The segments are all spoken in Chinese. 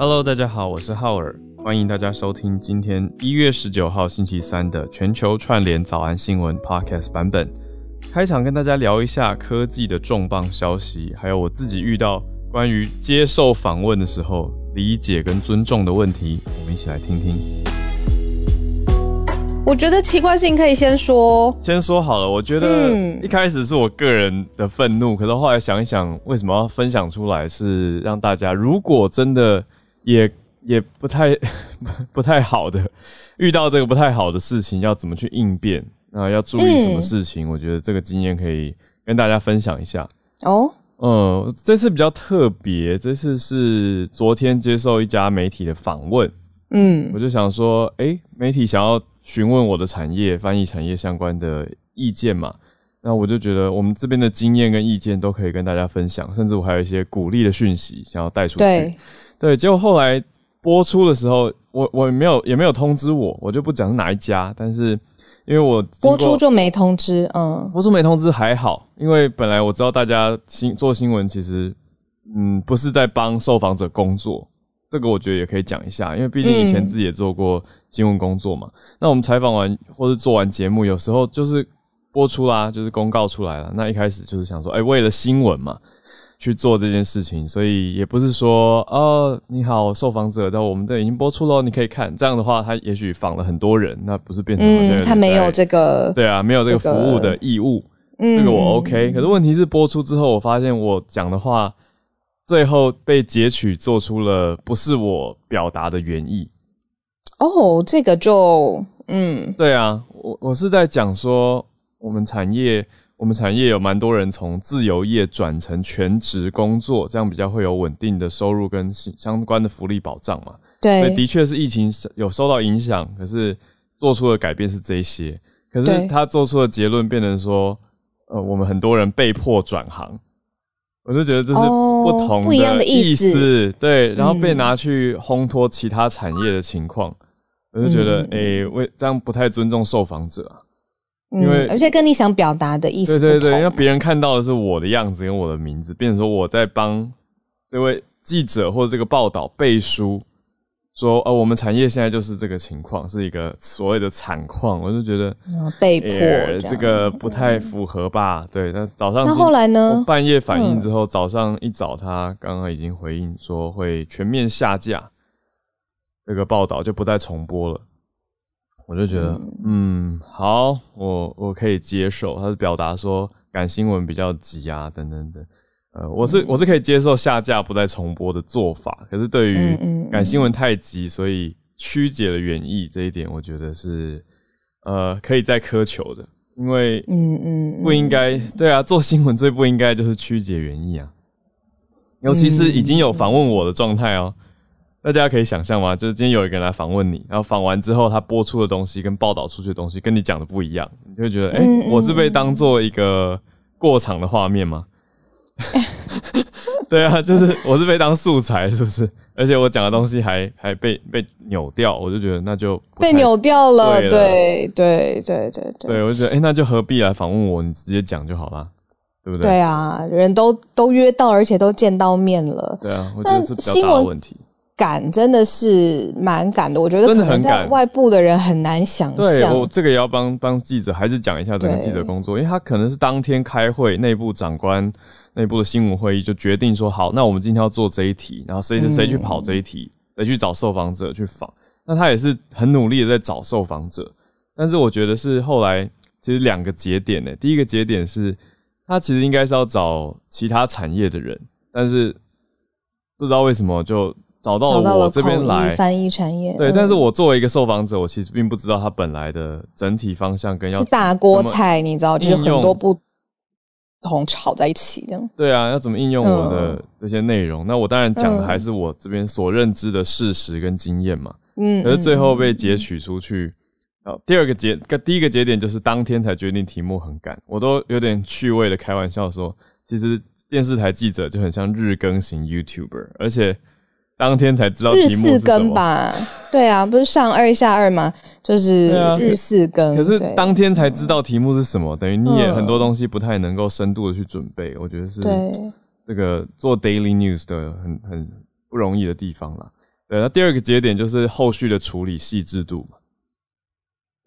Hello，大家好，我是浩尔，欢迎大家收听今天一月十九号星期三的全球串联早安新闻 Podcast 版本。开场跟大家聊一下科技的重磅消息，还有我自己遇到关于接受访问的时候理解跟尊重的问题，我们一起来听听。我觉得奇怪事情可以先说，先说好了。我觉得一开始是我个人的愤怒，可是后来想一想，为什么要分享出来？是让大家如果真的也也不太 不太好的遇到这个不太好的事情，要怎么去应变？那要注意什么事情？我觉得这个经验可以跟大家分享一下。哦，嗯，这次比较特别，这次是昨天接受一家媒体的访问。嗯，我就想说，哎，媒体想要。询问我的产业翻译产业相关的意见嘛？那我就觉得我们这边的经验跟意见都可以跟大家分享，甚至我还有一些鼓励的讯息想要带出去。对，对。结果后来播出的时候，我我没有也没有通知我，我就不讲是哪一家。但是因为我播出就没通知，嗯，播出没通知还好，因为本来我知道大家新做新闻其实嗯不是在帮受访者工作。这个我觉得也可以讲一下，因为毕竟以前自己也做过新闻工作嘛。那我们采访完或者做完节目，有时候就是播出啦，就是公告出来了。那一开始就是想说，哎，为了新闻嘛，去做这件事情，所以也不是说，哦，你好，受访者，但我们的已经播出喽，你可以看。这样的话，他也许访了很多人，那不是变成嗯，他没有这个，对啊，没有这个服务的义务。这个我 OK。可是问题是播出之后，我发现我讲的话。最后被截取，做出了不是我表达的原意。哦，这个就嗯，对啊，我我是在讲说，我们产业，我们产业有蛮多人从自由业转成全职工作，这样比较会有稳定的收入跟相关的福利保障嘛。对，的确是疫情有受到影响，可是做出的改变是这些。可是他做出的结论变成说，呃，我们很多人被迫转行。我就觉得这是不同的意思，对，然后被拿去烘托其他产业的情况，我就觉得，哎，为这样不太尊重受访者啊，因为而且跟你想表达的意思，对对对，因为别人看到的是我的样子跟我的名字，变成说我在帮这位记者或者这个报道背书。说呃，我们产业现在就是这个情况，是一个所谓的惨况，我就觉得被迫这个不太符合吧？对，那早上那后来呢？半夜反应之后，早上一早他刚刚已经回应说会全面下架这个报道，就不再重播了。我就觉得嗯，好，我我可以接受，他是表达说赶新闻比较急啊，等等等。呃，我是我是可以接受下架不再重播的做法，可是对于赶新闻太急，所以曲解了原意这一点，我觉得是呃可以再苛求的，因为嗯嗯不应该对啊，做新闻最不应该就是曲解原意啊，尤其是已经有访问我的状态哦，大家可以想象吗？就是今天有一个人来访问你，然后访完之后，他播出的东西跟报道出去的东西跟你讲的不一样，你就会觉得哎，我是被当做一个过场的画面吗？对啊，就是我是被当素材，是不是？而且我讲的东西还还被被扭掉，我就觉得那就被扭掉了。对对对对对，对我就觉得，哎，那就何必来访问我？你直接讲就好了，对不对？对啊，人都都约到，而且都见到面了。对啊，我觉得是比较大的问题。赶真的是蛮赶的，我觉得可能在外部的人很难想象。对我这个也要帮帮记者，还是讲一下整个记者工作，因为他可能是当天开会，内部长官内部的新闻会议就决定说好，那我们今天要做这一题，然后谁谁谁去跑这一题，谁去找受访者去访。那他也是很努力的在找受访者，但是我觉得是后来其实两个节点呢，第一个节点是他其实应该是要找其他产业的人，但是不知道为什么就。找到我这边来翻译产业，对，但是我作为一个受访者，我其实并不知道它本来的整体方向跟要是大锅菜，你知道，就是很多不同炒在一起这样。对啊，要怎么应用我的这些内容？那我当然讲的还是我这边所认知的事实跟经验嘛。嗯，可是最后被截取出去。好，第二个节，第一个节点就是当天才决定题目很赶，我都有点趣味的开玩笑说，其实电视台记者就很像日更型 YouTuber，而且。当天才知道日四更吧？对啊，不是上二下二吗？就是日四更。可是当天才知道题目是什么，等于你也很多东西不太能够深度的去准备。我觉得是这个做 daily news 的很很不容易的地方啦。对，那第二个节点就是后续的处理细致度嘛。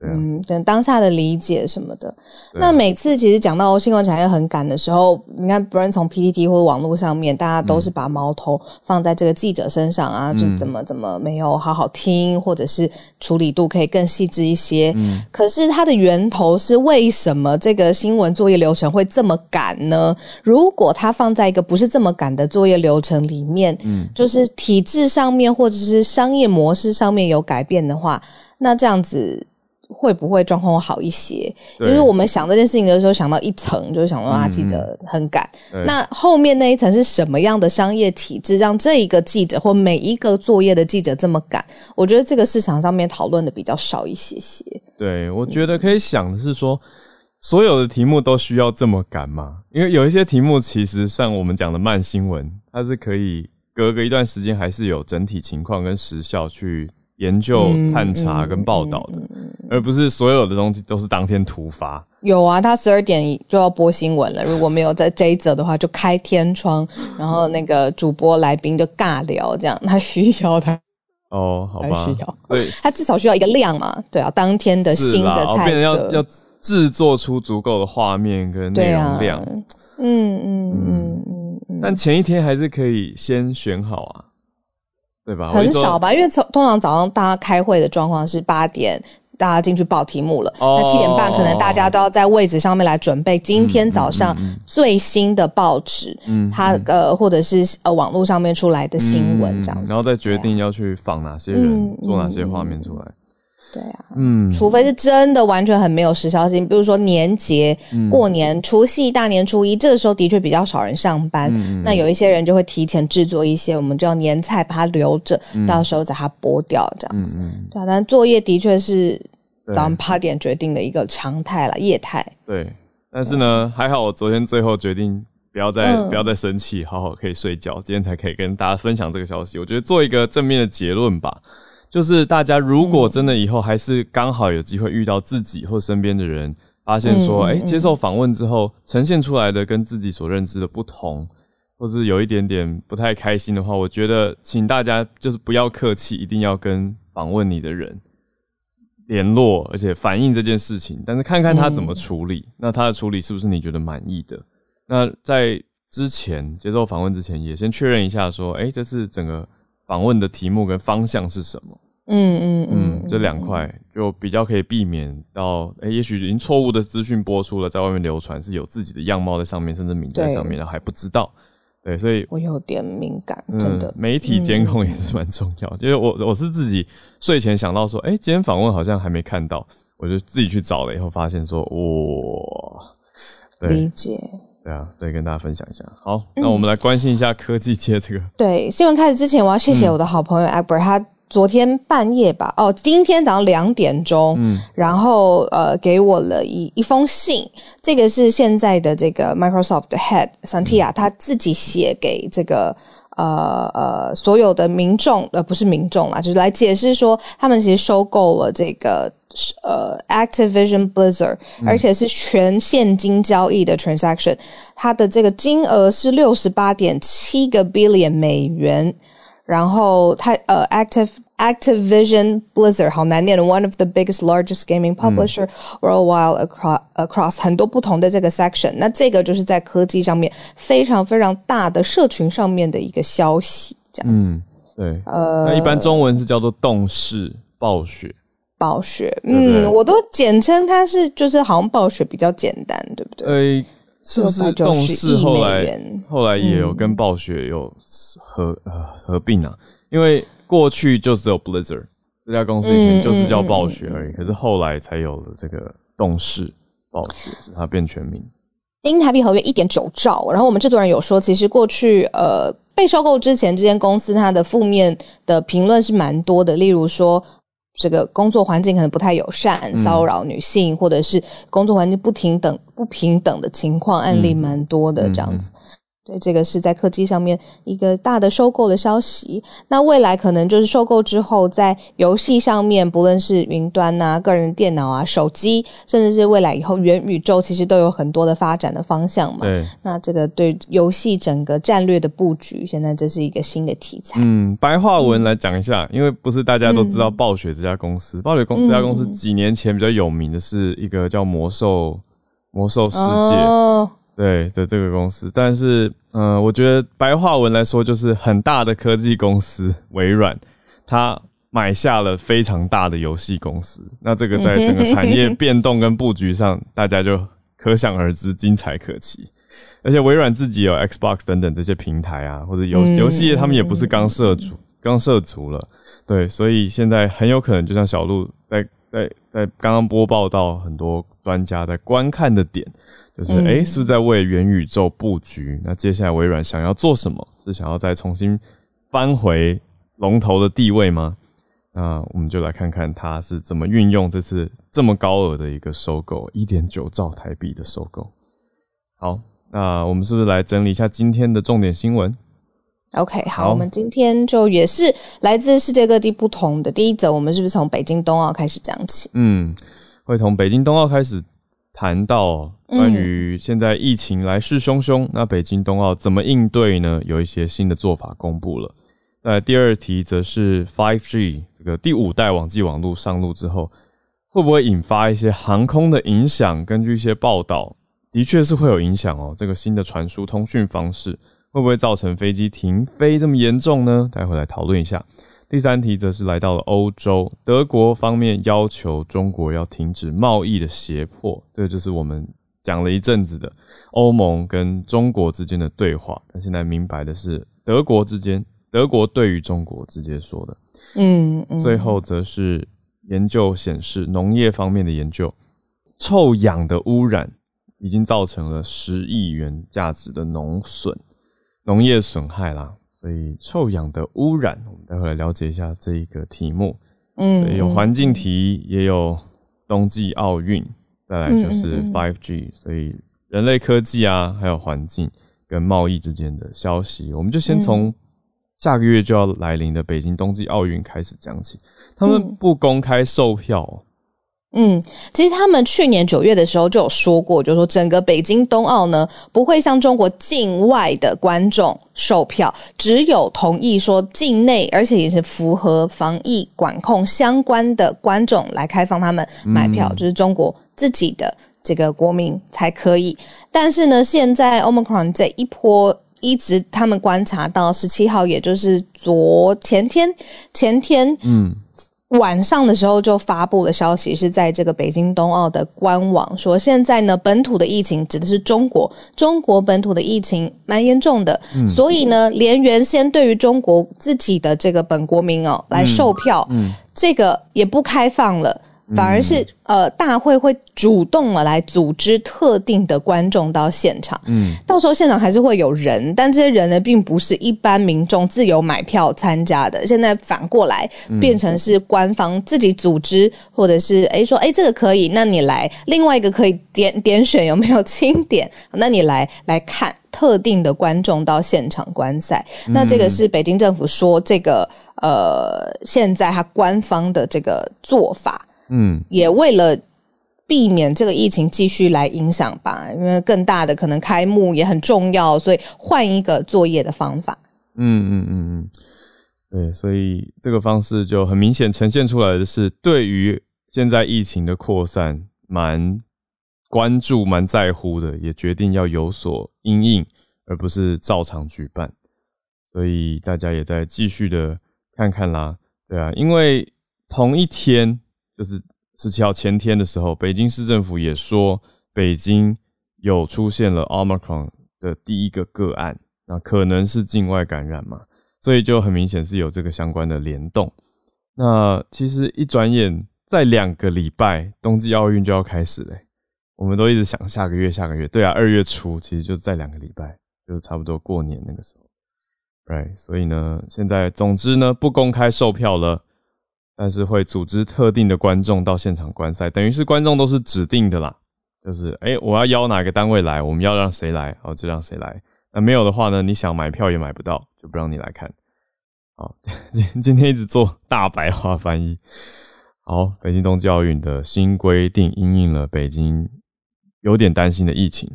嗯，等当下的理解什么的。那每次其实讲到新闻产业很赶的时候，你看，不论从 PPT 或者网络上面，大家都是把矛头放在这个记者身上啊，就怎么怎么没有好好听，或者是处理度可以更细致一些。嗯，可是它的源头是为什么这个新闻作业流程会这么赶呢？如果它放在一个不是这么赶的作业流程里面，嗯，就是体制上面或者是商业模式上面有改变的话，那这样子。会不会状况好一些？因为我们想这件事情的时候，想到一层就是想说啊，记者很赶。那后面那一层是什么样的商业体制，让这一个记者或每一个作业的记者这么赶？我觉得这个市场上面讨论的比较少一些些。对，我觉得可以想的是说，所有的题目都需要这么赶吗？因为有一些题目其实像我们讲的慢新闻，它是可以隔个一段时间还是有整体情况跟时效去。研究、探查跟报道的，而不是所有的东西都是当天突发。有啊，他十二点就要播新闻了，如果没有在这一则的话，就开天窗，然后那个主播来宾就尬聊，这样他需要他。哦，好吧，需要，对，他至少需要一个量嘛，对啊，当天的新的菜色。要要制作出足够的画面跟内容量，嗯嗯。嗯嗯，但前一天还是可以先选好啊。对吧？很少吧，因为从通常早上大家开会的状况是八点，大家进去报题目了。那七点半可能大家都要在位置上面来准备今天早上最新的报纸，嗯，它呃或者是呃网络上面出来的新闻这样，然后再决定要去访哪些人，做哪些画面出来。对啊，嗯，除非是真的完全很没有时效性，比如说年节、过年、除夕、大年初一，这个时候的确比较少人上班，那有一些人就会提前制作一些，我们叫年菜，把它留着，到时候把它剥掉，这样子。对啊，但作业的确是早上八点决定的一个常态了，业态。对，但是呢，还好我昨天最后决定不要再不要再生气，好好可以睡觉，今天才可以跟大家分享这个消息。我觉得做一个正面的结论吧。就是大家如果真的以后还是刚好有机会遇到自己或身边的人，发现说，哎，接受访问之后呈现出来的跟自己所认知的不同，或是有一点点不太开心的话，我觉得请大家就是不要客气，一定要跟访问你的人联络，而且反映这件事情，但是看看他怎么处理，那他的处理是不是你觉得满意的？那在之前接受访问之前，也先确认一下说，哎，这次整个。访问的题目跟方向是什么？嗯嗯嗯，这两块就比较可以避免到，哎，也许已经错误的资讯播出了，在外面流传是有自己的样貌在上面，甚至名在上面，然后还不知道。对，所以我有点敏感，真的。媒体监控也是蛮重要，就是我我是自己睡前想到说，哎，今天访问好像还没看到，我就自己去找了，以后发现说，哇，理解。对啊，所以跟大家分享一下。好，那我们来关心一下科技界这个。对，新闻开始之前，我要谢谢我的好朋友 Albert，他昨天半夜吧，哦，今天早上两点钟，嗯，然后呃，给我了一一封信。这个是现在的这个 Microsoft 的 Head Santia 他自己写给这个呃呃所有的民众，呃，不是民众啦，就是来解释说，他们其实收购了这个。呃，Activision Blizzard，而且是全现金交易的 transaction，它的这个金额是六十八点七个 billion 美元。然后它呃，Active Activision Blizzard 好难念的，one of the biggest largest gaming publisher worldwide across across 很多不同的这个 section。那这个就是在科技上面非常非常大的社群上面的一个消息，这样子。对，呃，那一般中文是叫做动视暴雪。暴雪，嗯，我都简称它是，就是好像暴雪比较简单，对不对？呃，是不是动视后来后来也有跟暴雪有合呃合并啊？因为过去就只有 Blizzard 这家公司以前就是叫暴雪而已，可是后来才有了这个动视暴雪，使它变全名。英台币合约一点九兆，然后我们制作人有说，其实过去呃被收购之前，这间公司它的负面的评论是蛮多的，例如说。这个工作环境可能不太友善，骚扰女性，或者是工作环境不平等、不平等的情况案例蛮多的这样子。对，这个是在科技上面一个大的收购的消息。那未来可能就是收购之后，在游戏上面，不论是云端啊、个人电脑啊、手机，甚至是未来以后元宇宙，其实都有很多的发展的方向嘛。对，那这个对游戏整个战略的布局，现在这是一个新的题材。嗯，白话文来讲一下，因为不是大家都知道暴雪这家公司，暴雪公这家公司几年前比较有名的是一个叫魔兽魔兽世界。对的，这个公司，但是，嗯，我觉得白话文来说，就是很大的科技公司微软，它买下了非常大的游戏公司，那这个在整个产业变动跟布局上，大家就可想而知，精彩可期。而且微软自己有 Xbox 等等这些平台啊，或者游游戏业，他们也不是刚涉足，刚涉足了，对，所以现在很有可能，就像小鹿在在在刚刚播报到很多专家在观看的点。就是哎，是不是在为元宇宙布局？那接下来微软想要做什么？是想要再重新翻回龙头的地位吗？那我们就来看看它是怎么运用这次这么高额的一个收购，一点九兆台币的收购。好，那我们是不是来整理一下今天的重点新闻？OK，好，我们今天就也是来自世界各地不同的第一则，我们是不是从北京冬奥开始讲起？嗯，会从北京冬奥开始。谈到关于现在疫情来势汹汹，那北京冬奥怎么应对呢？有一些新的做法公布了。那第二题则是 Five G 这个第五代网际网络上路之后，会不会引发一些航空的影响？根据一些报道，的确是会有影响哦。这个新的传输通讯方式会不会造成飞机停飞这么严重呢？待会来讨论一下。第三题则是来到了欧洲，德国方面要求中国要停止贸易的胁迫，这个就是我们讲了一阵子的欧盟跟中国之间的对话。那现在明白的是，德国之间，德国对于中国直接说的。嗯，最后则是研究显示，农业方面的研究，臭氧的污染已经造成了十亿元价值的农损，农业损害啦。所以臭氧的污染，我们待会来了解一下这一个题目。嗯，有环境题，也有冬季奥运，再来就是 Five G。所以人类科技啊，还有环境跟贸易之间的消息，我们就先从下个月就要来临的北京冬季奥运开始讲起。他们不公开售票。嗯，其实他们去年九月的时候就有说过，就是说整个北京冬奥呢不会向中国境外的观众售票，只有同意说境内，而且也是符合防疫管控相关的观众来开放他们买票，就是中国自己的这个国民才可以。但是呢，现在 Omicron 这一波一直他们观察到十七号，也就是昨前天前天，嗯。晚上的时候就发布了消息，是在这个北京冬奥的官网说，现在呢本土的疫情指的是中国，中国本土的疫情蛮严重的，所以呢连原先对于中国自己的这个本国民哦来售票，这个也不开放了。反而是呃，大会会主动的来组织特定的观众到现场，嗯，到时候现场还是会有人，但这些人呢，并不是一般民众自由买票参加的。现在反过来变成是官方自己组织，或者是哎说哎这个可以，那你来；另外一个可以点点选有没有清点，那你来来看特定的观众到现场观赛。那这个是北京政府说这个呃，现在他官方的这个做法。嗯，也为了避免这个疫情继续来影响吧，因为更大的可能开幕也很重要，所以换一个作业的方法。嗯嗯嗯嗯，对，所以这个方式就很明显呈现出来的是，对于现在疫情的扩散蛮关注、蛮在乎的，也决定要有所因应，而不是照常举办。所以大家也在继续的看看啦，对啊，因为同一天。就是十七号前天的时候，北京市政府也说北京有出现了 Omicron 的第一个个案，那可能是境外感染嘛，所以就很明显是有这个相关的联动。那其实一转眼，在两个礼拜，冬季奥运就要开始嘞。我们都一直想下个月，下个月，对啊，二月初其实就在两个礼拜，就差不多过年那个时候，right？所以呢，现在总之呢，不公开售票了。但是会组织特定的观众到现场观赛，等于是观众都是指定的啦。就是哎，我要邀哪个单位来，我们要让谁来，哦就让谁来。那没有的话呢，你想买票也买不到，就不让你来看。好，今今天一直做大白话翻译。好，北京冬季奥运的新规定应应了北京有点担心的疫情。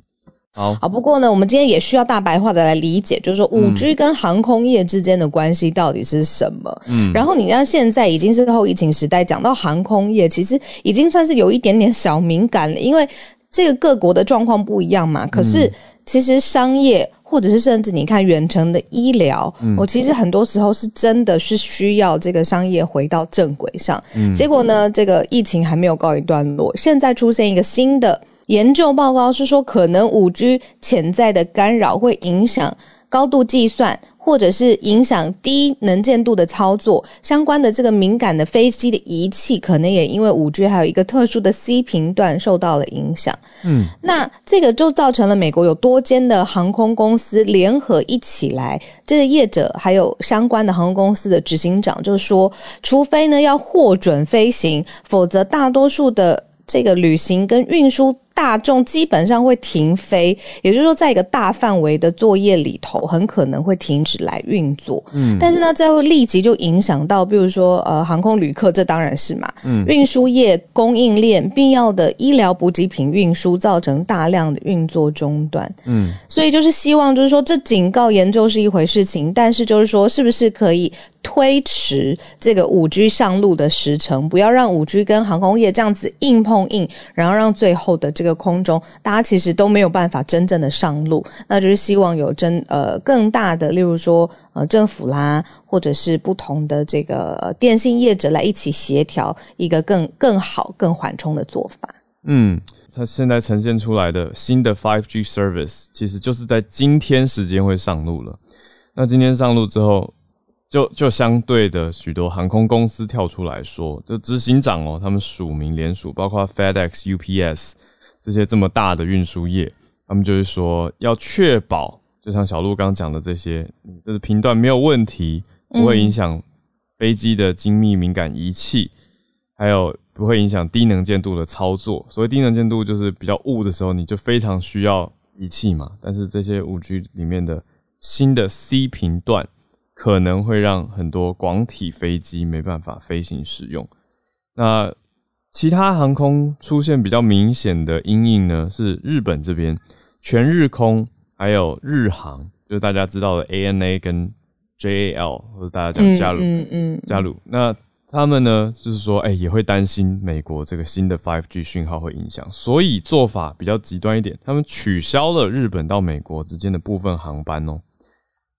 好，好，不过呢，我们今天也需要大白话的来理解，就是说五 G 跟航空业之间的关系到底是什么？嗯，然后你像现在已经是后疫情时代，讲到航空业，其实已经算是有一点点小敏感了，因为这个各国的状况不一样嘛。可是其实商业或者是甚至你看远程的医疗，我其实很多时候是真的是需要这个商业回到正轨上。结果呢，这个疫情还没有告一段落，现在出现一个新的。研究报告是说，可能五 G 潜在的干扰会影响高度计算，或者是影响低能见度的操作。相关的这个敏感的飞机的仪器，可能也因为五 G 还有一个特殊的 C 频段受到了影响。嗯，那这个就造成了美国有多间的航空公司联合一起来，这个业者还有相关的航空公司的执行长就说，除非呢要获准飞行，否则大多数的这个旅行跟运输。大众基本上会停飞，也就是说，在一个大范围的作业里头，很可能会停止来运作。嗯，但是呢，这会立即就影响到，比如说，呃，航空旅客，这当然是嘛。嗯，运输业供应链必要的医疗补给品运输，造成大量的运作中断。嗯，所以就是希望，就是说，这警告研究是一回事情，但是就是说，是不是可以推迟这个五 G 上路的时程，不要让五 G 跟航空业这样子硬碰硬，然后让最后的这个。一个空中，大家其实都没有办法真正的上路，那就是希望有真呃更大的，例如说呃政府啦，或者是不同的这个电信业者来一起协调一个更更好、更缓冲的做法。嗯，它现在呈现出来的新的 Five G Service，其实就是在今天时间会上路了。那今天上路之后，就就相对的许多航空公司跳出来说，就执行长哦，他们署名联署，包括 FedEx、UPS。这些这么大的运输业，他们就是说要确保，就像小鹿刚讲的这些，这个频段没有问题，不会影响飞机的精密敏感仪器，还有不会影响低能见度的操作。所谓低能见度，就是比较雾的时候，你就非常需要仪器嘛。但是这些五 G 里面的新的 C 频段，可能会让很多广体飞机没办法飞行使用。那其他航空出现比较明显的阴影呢，是日本这边全日空，还有日航，就是大家知道的 ANA 跟 JAL，或者大家讲加鲁，嗯嗯，加鲁。那他们呢，就是说，哎，也会担心美国这个新的 5G 讯号会影响，所以做法比较极端一点，他们取消了日本到美国之间的部分航班哦。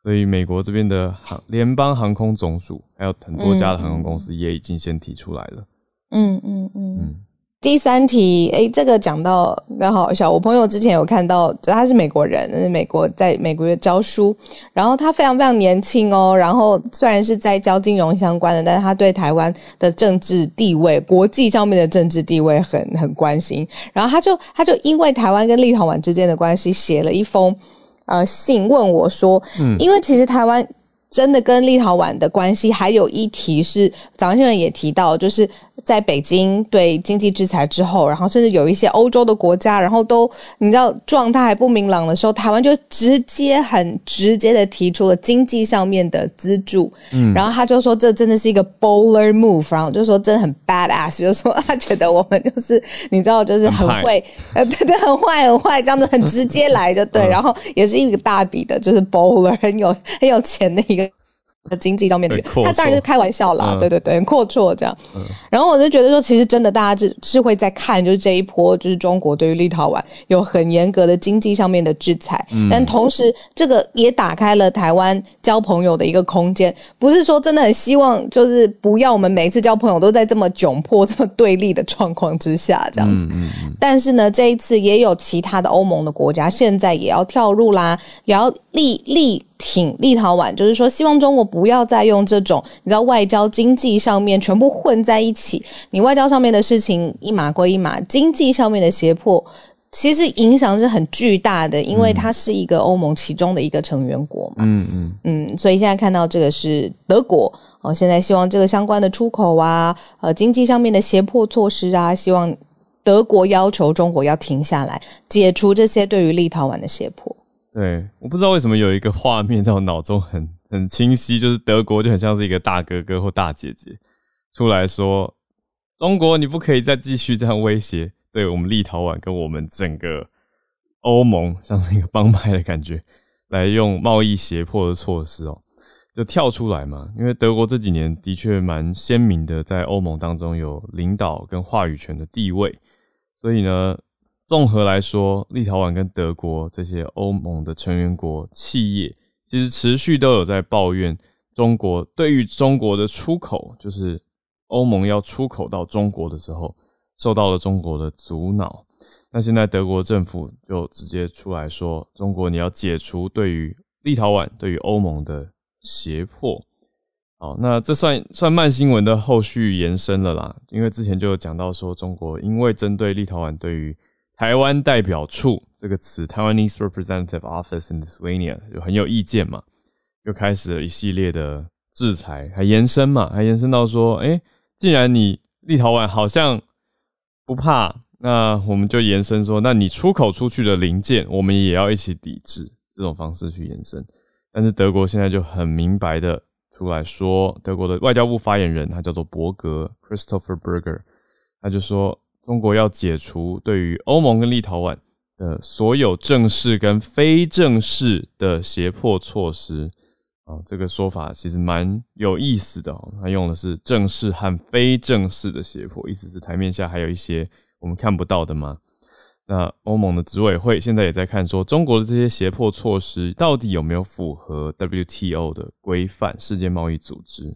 所以美国这边的航联邦航空总署，还有很多家的航空公司也已经先提出来了。嗯嗯嗯嗯，第三题，哎，这个讲到刚好笑。我朋友之前有看到，他是美国人，是美国在美国教书，然后他非常非常年轻哦。然后虽然是在教金融相关的，但是他对台湾的政治地位、国际上面的政治地位很很关心。然后他就他就因为台湾跟立陶宛之间的关系，写了一封呃信问我说，嗯，因为其实台湾真的跟立陶宛的关系，还有一题是早上新闻也提到，就是。在北京对经济制裁之后，然后甚至有一些欧洲的国家，然后都你知道状态还不明朗的时候，台湾就直接很直接的提出了经济上面的资助，嗯，然后他就说这真的是一个 bowler move，然后就说真的很 bad ass，就说他觉得我们就是你知道就是很会，呃，对对，很坏很坏，这样子很直接来就对，然后也是一个大笔的，就是 bowler 很有很有钱的一个。经济上面的，他当然是开玩笑啦，对对对，阔绰这样。然后我就觉得说，其实真的大家是是会在看，就是这一波，就是中国对于立陶宛有很严格的经济上面的制裁，但同时这个也打开了台湾交朋友的一个空间。不是说真的很希望，就是不要我们每次交朋友都在这么窘迫、这么对立的状况之下这样子。但是呢，这一次也有其他的欧盟的国家现在也要跳入啦，也要立立。挺立陶宛，就是说希望中国不要再用这种你知道外交、经济上面全部混在一起。你外交上面的事情一码归一码，经济上面的胁迫其实影响是很巨大的，因为它是一个欧盟其中的一个成员国嘛。嗯嗯嗯，所以现在看到这个是德国哦，现在希望这个相关的出口啊，呃，经济上面的胁迫措施啊，希望德国要求中国要停下来，解除这些对于立陶宛的胁迫。对，我不知道为什么有一个画面在我脑中很 很清晰，就是德国就很像是一个大哥哥或大姐姐出来说：“中国，你不可以再继续这样威胁对我们立陶宛跟我们整个欧盟，像是一个帮派的感觉，来用贸易胁迫的措施哦。”就跳出来嘛，因为德国这几年的确蛮鲜明的，在欧盟当中有领导跟话语权的地位，所以呢，综合来说，立陶宛跟德国这些欧盟的成员国企业，其实持续都有在抱怨中国对于中国的出口，就是欧盟要出口到中国的时候，受到了中国的阻挠。那现在德国政府就直接出来说，中国你要解除对于立陶宛、对于欧盟的。胁迫，好，那这算算慢新闻的后续延伸了啦。因为之前就有讲到说，中国因为针对立陶宛对于台湾代表处这个词 （Taiwanese Representative Office in Lithuania） 有很有意见嘛，就开始了一系列的制裁，还延伸嘛，还延伸到说，哎，既然你立陶宛好像不怕，那我们就延伸说，那你出口出去的零件，我们也要一起抵制，这种方式去延伸。但是德国现在就很明白的出来说，德国的外交部发言人他叫做伯格 （Christopher Berger），他就说中国要解除对于欧盟跟立陶宛的所有正式跟非正式的胁迫措施啊，这个说法其实蛮有意思的哦。他用的是正式和非正式的胁迫，意思是台面下还有一些我们看不到的吗？那欧盟的执委会现在也在看，说中国的这些胁迫措施到底有没有符合 WTO 的规范，世界贸易组织。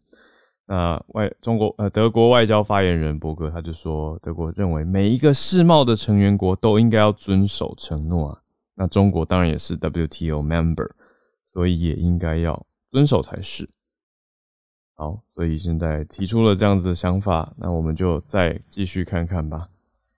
那外中国呃德国外交发言人伯格他就说，德国认为每一个世贸的成员国都应该要遵守承诺啊。那中国当然也是 WTO member，所以也应该要遵守才是。好，所以现在提出了这样子的想法，那我们就再继续看看吧。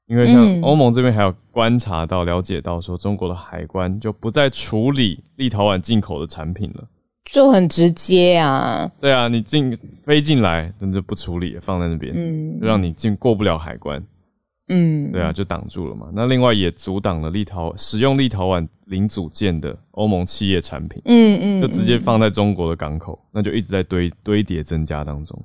因为像欧盟这边还有观察到、了解到，说中国的海关就不再处理立陶宛进口的产品了，就很直接啊。对啊，你进飞进来，那就不处理，放在那边，嗯，就让你进过不了海关。嗯，对啊，就挡住了嘛。那另外也阻挡了立陶使用立陶宛零组件的欧盟企业产品，嗯嗯，就直接放在中国的港口，那就一直在堆堆叠增加当中。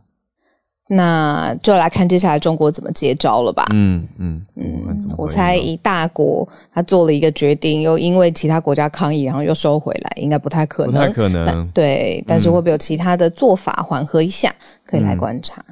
那就来看接下来中国怎么接招了吧。嗯嗯嗯，我猜一大国他做了一个决定，又因为其他国家抗议，然后又收回来，应该不太可能。不太可能。对，但是会不会有其他的做法缓和一下？可以来观察。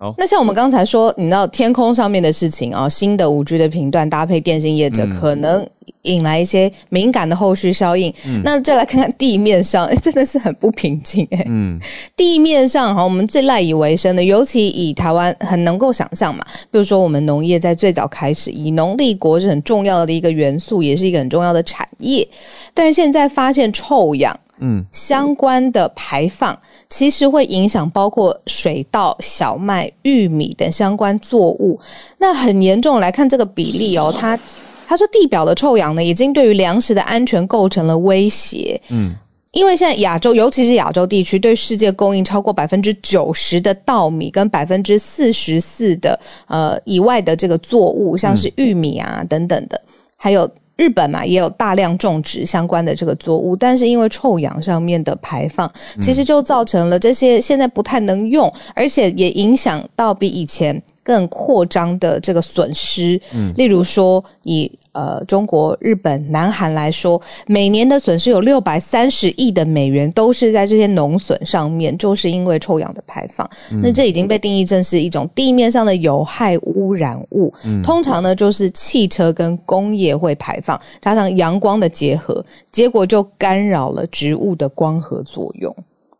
好，那像我们刚才说，你知道天空上面的事情啊，新的五 G 的频段搭配电信业者，可能引来一些敏感的后续效应。那再来看看地面上，真的是很不平静哎。嗯，地面上哈，我们最赖以为生的，尤其以台湾很能够想象嘛，比如说我们农业在最早开始以农立国是很重要的一个元素，也是一个很重要的产业，但是现在发现臭氧。嗯，相关的排放其实会影响包括水稻、小麦、玉米等相关作物。那很严重来看这个比例哦，他他说地表的臭氧呢，已经对于粮食的安全构成了威胁。嗯，因为现在亚洲，尤其是亚洲地区，对世界供应超过百分之九十的稻米跟百分之四十四的呃以外的这个作物，像是玉米啊等等的，还有。日本嘛，也有大量种植相关的这个作物，但是因为臭氧上面的排放，其实就造成了这些现在不太能用，而且也影响到比以前更扩张的这个损失。嗯，例如说以。呃，中国、日本、南韩来说，每年的损失有六百三十亿的美元，都是在这些农损上面，就是因为臭氧的排放。那这已经被定义成是一种地面上的有害污染物。通常呢，就是汽车跟工业会排放，加上阳光的结合，结果就干扰了植物的光合作用。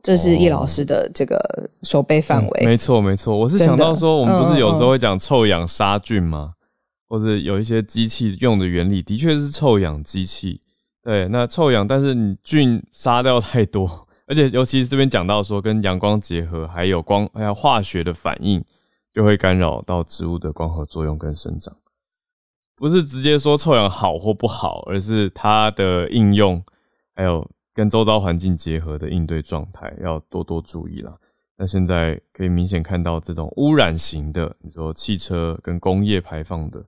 这是叶老师的这个手背范围。没错，没错。我是想到说，我们不是有时候会讲臭氧杀菌吗？或者有一些机器用的原理的确是臭氧机器，对，那臭氧，但是你菌杀掉太多，而且尤其是这边讲到说跟阳光结合，还有光还有化学的反应，就会干扰到植物的光合作用跟生长。不是直接说臭氧好或不好，而是它的应用还有跟周遭环境结合的应对状态要多多注意了。那现在可以明显看到这种污染型的，你说汽车跟工业排放的。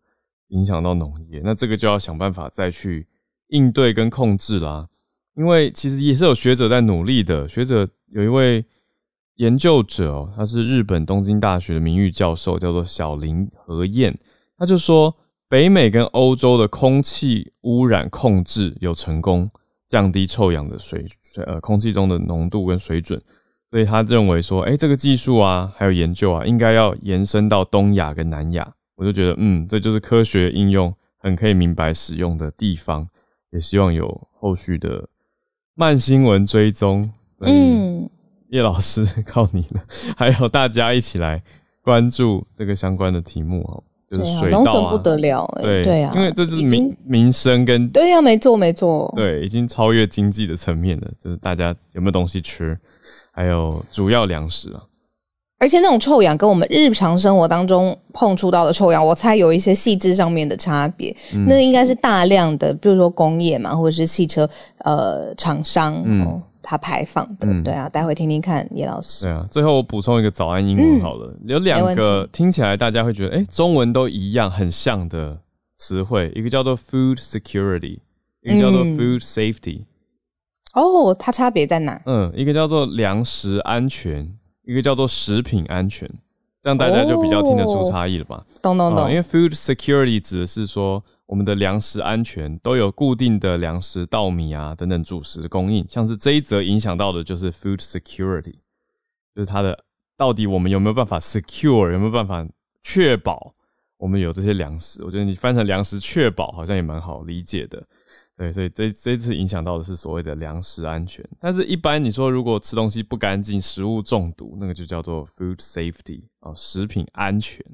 影响到农业，那这个就要想办法再去应对跟控制啦。因为其实也是有学者在努力的。学者有一位研究者哦，他是日本东京大学的名誉教授，叫做小林和彦，他就说北美跟欧洲的空气污染控制有成功降低臭氧的水水呃空气中的浓度跟水准。所以他认为说，哎，这个技术啊，还有研究啊，应该要延伸到东亚跟南亚。我就觉得，嗯，这就是科学应用很可以明白使用的地方。也希望有后续的慢新闻追踪。嗯，叶老师 靠你了，还有大家一起来关注这个相关的题目哦，就是水稻啊，不得了，对对啊，因为这就是民民生跟对呀，没错没错，对，已经超越经济的层面了，就是大家有没有东西吃。还有主要粮食啊，而且那种臭氧跟我们日常生活当中碰触到的臭氧，我猜有一些细致上面的差别。那应该是大量的，比如说工业嘛，或者是汽车呃厂商，嗯，它排放的。对啊，待会听听看叶老师。对啊，最后我补充一个早安英文好了，有两个听起来大家会觉得哎，中文都一样很像的词汇，一个叫做 food security，一个叫做 food safety。哦，它差别在哪？嗯，一个叫做粮食安全，一个叫做食品安全，这样大家就比较听得出差异了吧？懂懂懂。因为 food security 指的是说我们的粮食安全都有固定的粮食、稻米啊等等主食供应，像是这一则影响到的就是 food security，就是它的到底我们有没有办法 secure，有没有办法确保我们有这些粮食？我觉得你翻成粮食确保好像也蛮好理解的。对，所以这这次影响到的是所谓的粮食安全，但是一般你说如果吃东西不干净，食物中毒，那个就叫做 food safety 哦，食品安全。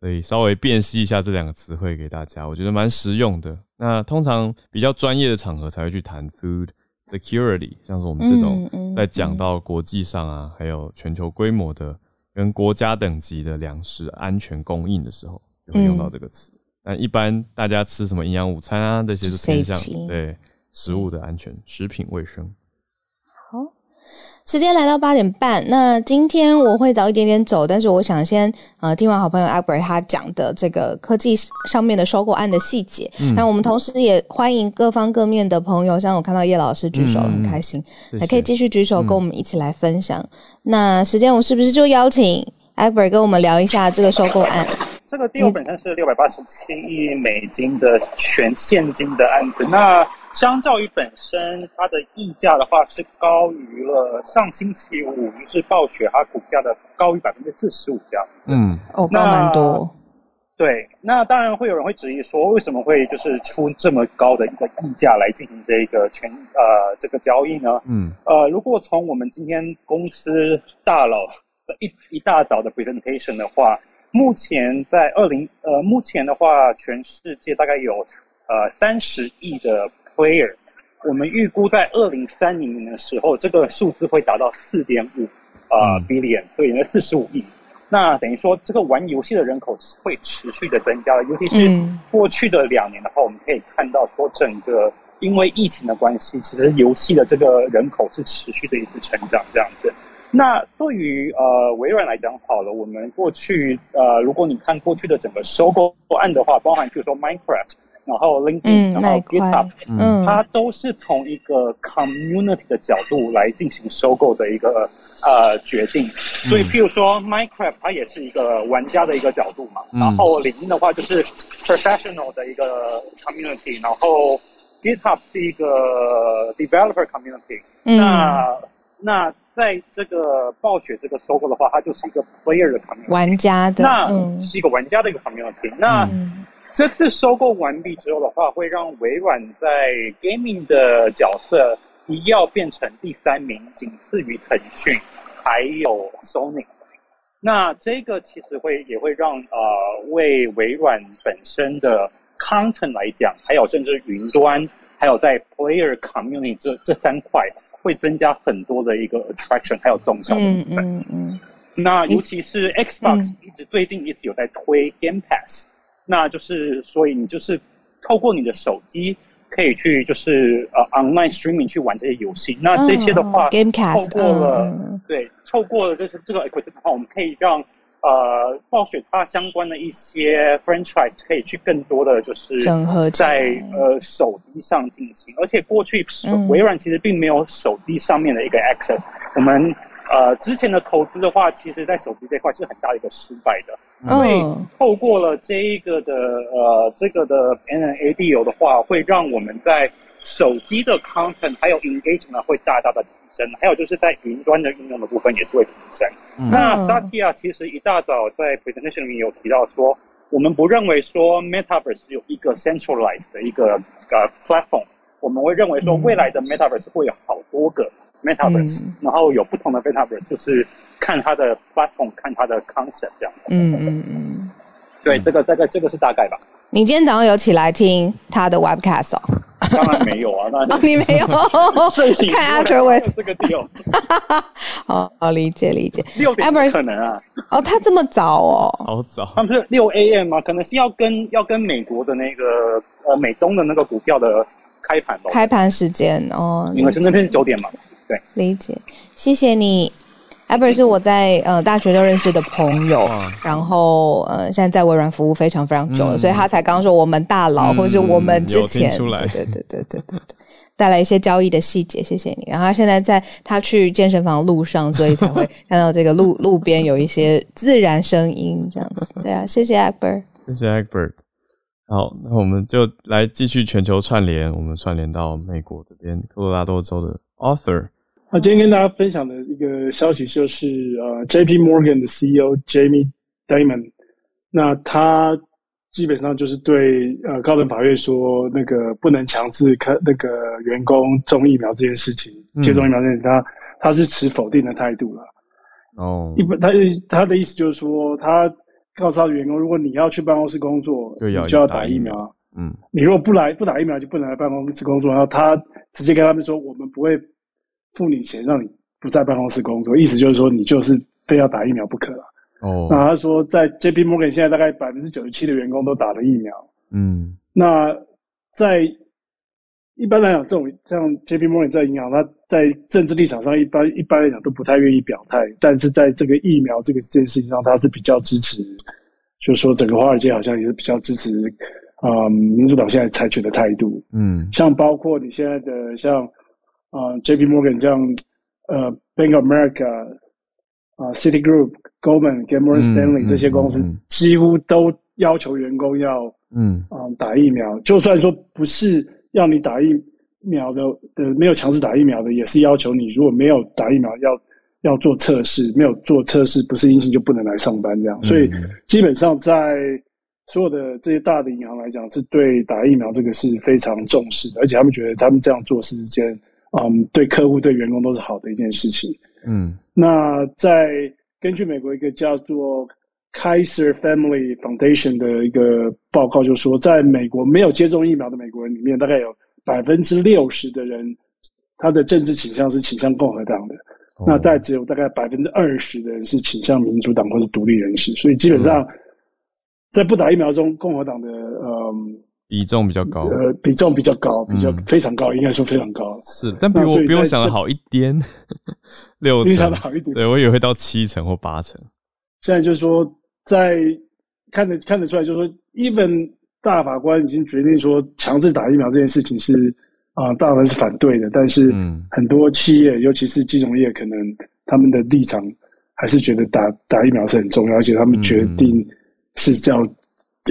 所以稍微辨析一下这两个词汇给大家，我觉得蛮实用的。那通常比较专业的场合才会去谈 food security，像是我们这种在讲到国际上啊，还有全球规模的跟国家等级的粮食安全供应的时候，就会用到这个词。那一般大家吃什么营养午餐啊？这些是偏向对食物的安全、食品卫生。好，时间来到八点半。那今天我会早一点点走，但是我想先呃听完好朋友 Albert 他讲的这个科技上面的收购案的细节。那我们同时也欢迎各方各面的朋友，像我看到叶老师举手很开心，还可以继续举手跟我们一起来分享。那时间我是不是就邀请 Albert 跟我们聊一下这个收购案？这个 deal 本身是六百八十七亿美金的全现金的案子，那相较于本身它的溢价的话，是高于了上星期五就是暴雪它股价的高于百分之四十五这样。嗯，哦，高蛮多。对，那当然会有人会质疑说，为什么会就是出这么高的一个溢价来进行这个全呃这个交易呢？嗯，呃，如果从我们今天公司大佬的一一大早的 presentation 的话。目前在二零呃，目前的话，全世界大概有呃三十亿的 player。我们预估在二零三零年的时候，这个数字会达到四点五啊 billion，所以呢四十五亿。那等于说，这个玩游戏的人口会持续的增加，尤其是过去的两年的话，我们可以看到说，整个因为疫情的关系，其实游戏的这个人口是持续的一直成长这样子。那对于呃微软来讲，好了，我们过去呃，如果你看过去的整个收购案的话，包含比如说 Minecraft，然后 LinkedIn，然后 GitHub，嗯，它都是从一个 community 的角度来进行收购的一个呃决定。所以，譬如说 Minecraft，它也是一个玩家的一个角度嘛。然后领英的话就是 professional 的一个 community，然后 GitHub 是一个 developer community。那那在这个暴雪这个收购的话，它就是一个 player 的 community，玩家的，那是一个玩家的一个 community。那这次收购完毕之后的话，会让微软在 gaming 的角色一要变成第三名，仅次于腾讯，还有 Sony。那这个其实会也会让呃为微软本身的 content 来讲，还有甚至云端，还有在 player community 这这三块。会增加很多的一个 attraction，还有动效的部分。嗯嗯那尤其是 Xbox 一直最近一直有在推 Game Pass，那就是所以你就是透过你的手机可以去就是呃 online streaming 去玩这些游戏。那这些的话，透过了对透过了就是这个 equity 的话，我们可以让呃，暴雪它相关的一些 franchise 可以去更多的就是整合在呃手机上进行，而且过去微软其实并没有手机上面的一个 access。我们呃之前的投资的话，其实在手机这块是很大的一个失败的，所以透过了这一个的呃这个的 N A D O 的话，会让我们在手机的 content 还有 engagement 会大大的提升。还有就是在云端的应用的部分也是会提升。那 Satya 其实一大早在 presentation 里面有提到说，我们不认为说 Metaverse 有一个 centralized 的一个呃 platform，我们会认为说未来的 Metaverse 会有好多个 Metaverse，然后有不同的 Metaverse，就是看它的 platform，看它的 concept 这样。嗯嗯嗯。对，这个大概这个是大概吧。你今天早上有起来听他的 webcast 哦？当然没有啊，那你 没有 看 Afterwards 这个 deal，好好 理解理解。六点不可能啊！哦，他这么早哦，好早。他们是六 AM 吗？可能是要跟要跟美国的那个呃美东的那个股票的开盘吧。开盘时间哦，你们是那边是九点嘛。对，理解。谢谢你。Albert 是我在呃大学就认识的朋友，然后呃现在在微软服务非常非常久了，所以他才刚说我们大佬，或是我们之前，对对对对对对对，带来一些交易的细节，谢谢你。然后他现在在他去健身房路上，所以才会看到这个路路边有一些自然声音这样子。对啊，谢谢 Albert，谢谢 Albert。好，那我们就来继续全球串联，我们串联到美国这边，科罗拉多州的 Author。那今天跟大家分享的一个消息就是，呃，J.P. Morgan 的 CEO Jamie Dimon，那他基本上就是对呃高等法院说，那个不能强制开那个员工种疫苗这件事情，接种疫苗这件事，他他是持否定的态度了。哦，一般他他的意思就是说，他告诉他的员工，如果你要去办公室工作，就要就要打疫苗。嗯，你如果不来不打疫苗，就不能来办公室工作。然后他直接跟他们说，我们不会。付你钱让你不在办公室工作，意思就是说你就是非要打疫苗不可了。哦，那他说在 J P Morgan 现在大概百分之九十七的员工都打了疫苗。嗯，那在一般来讲，这种像 J P Morgan 在银行，他在政治立场上一般一般来讲都不太愿意表态，但是在这个疫苗这个这件事情上，他是比较支持，就是说整个华尔街好像也是比较支持啊民主党现在采取的态度。嗯，像包括你现在的像。啊，J.P. Morgan 这样呃，Bank of America 啊，City Group、Goldman、g a m o r Stanley 这些公司几乎都要求员工要嗯啊打疫苗，就算说不是要你打疫苗的呃没有强制打疫苗的，也是要求你如果没有打疫苗要要做测试，没有做测试不是阴性就不能来上班这样。所以基本上在所有的这些大的银行来讲，是对打疫苗这个是非常重视的，而且他们觉得他们这样做是一件。嗯，对客户、对员工都是好的一件事情。嗯，那在根据美国一个叫做 Kaiser Family Foundation 的一个报告，就说在美国没有接种疫苗的美国人里面，大概有百分之六十的人，他的政治倾向是倾向共和党的。那在只有大概百分之二十的人是倾向民主党或者独立人士。所以基本上，在不打疫苗中，共和党的嗯。比重比较高，呃，比重比较高，比较非常高，应该说非常高。是，但比我比我想的好一点，六成，想的好一点。对我以为会到七成或八成。现在就是说，在看得看得出来，就是说，even 大法官已经决定说强制打疫苗这件事情是啊，当然是反对的。但是很多企业，尤其是金融业，可能他们的立场还是觉得打打疫苗是很重要，而且他们决定是叫。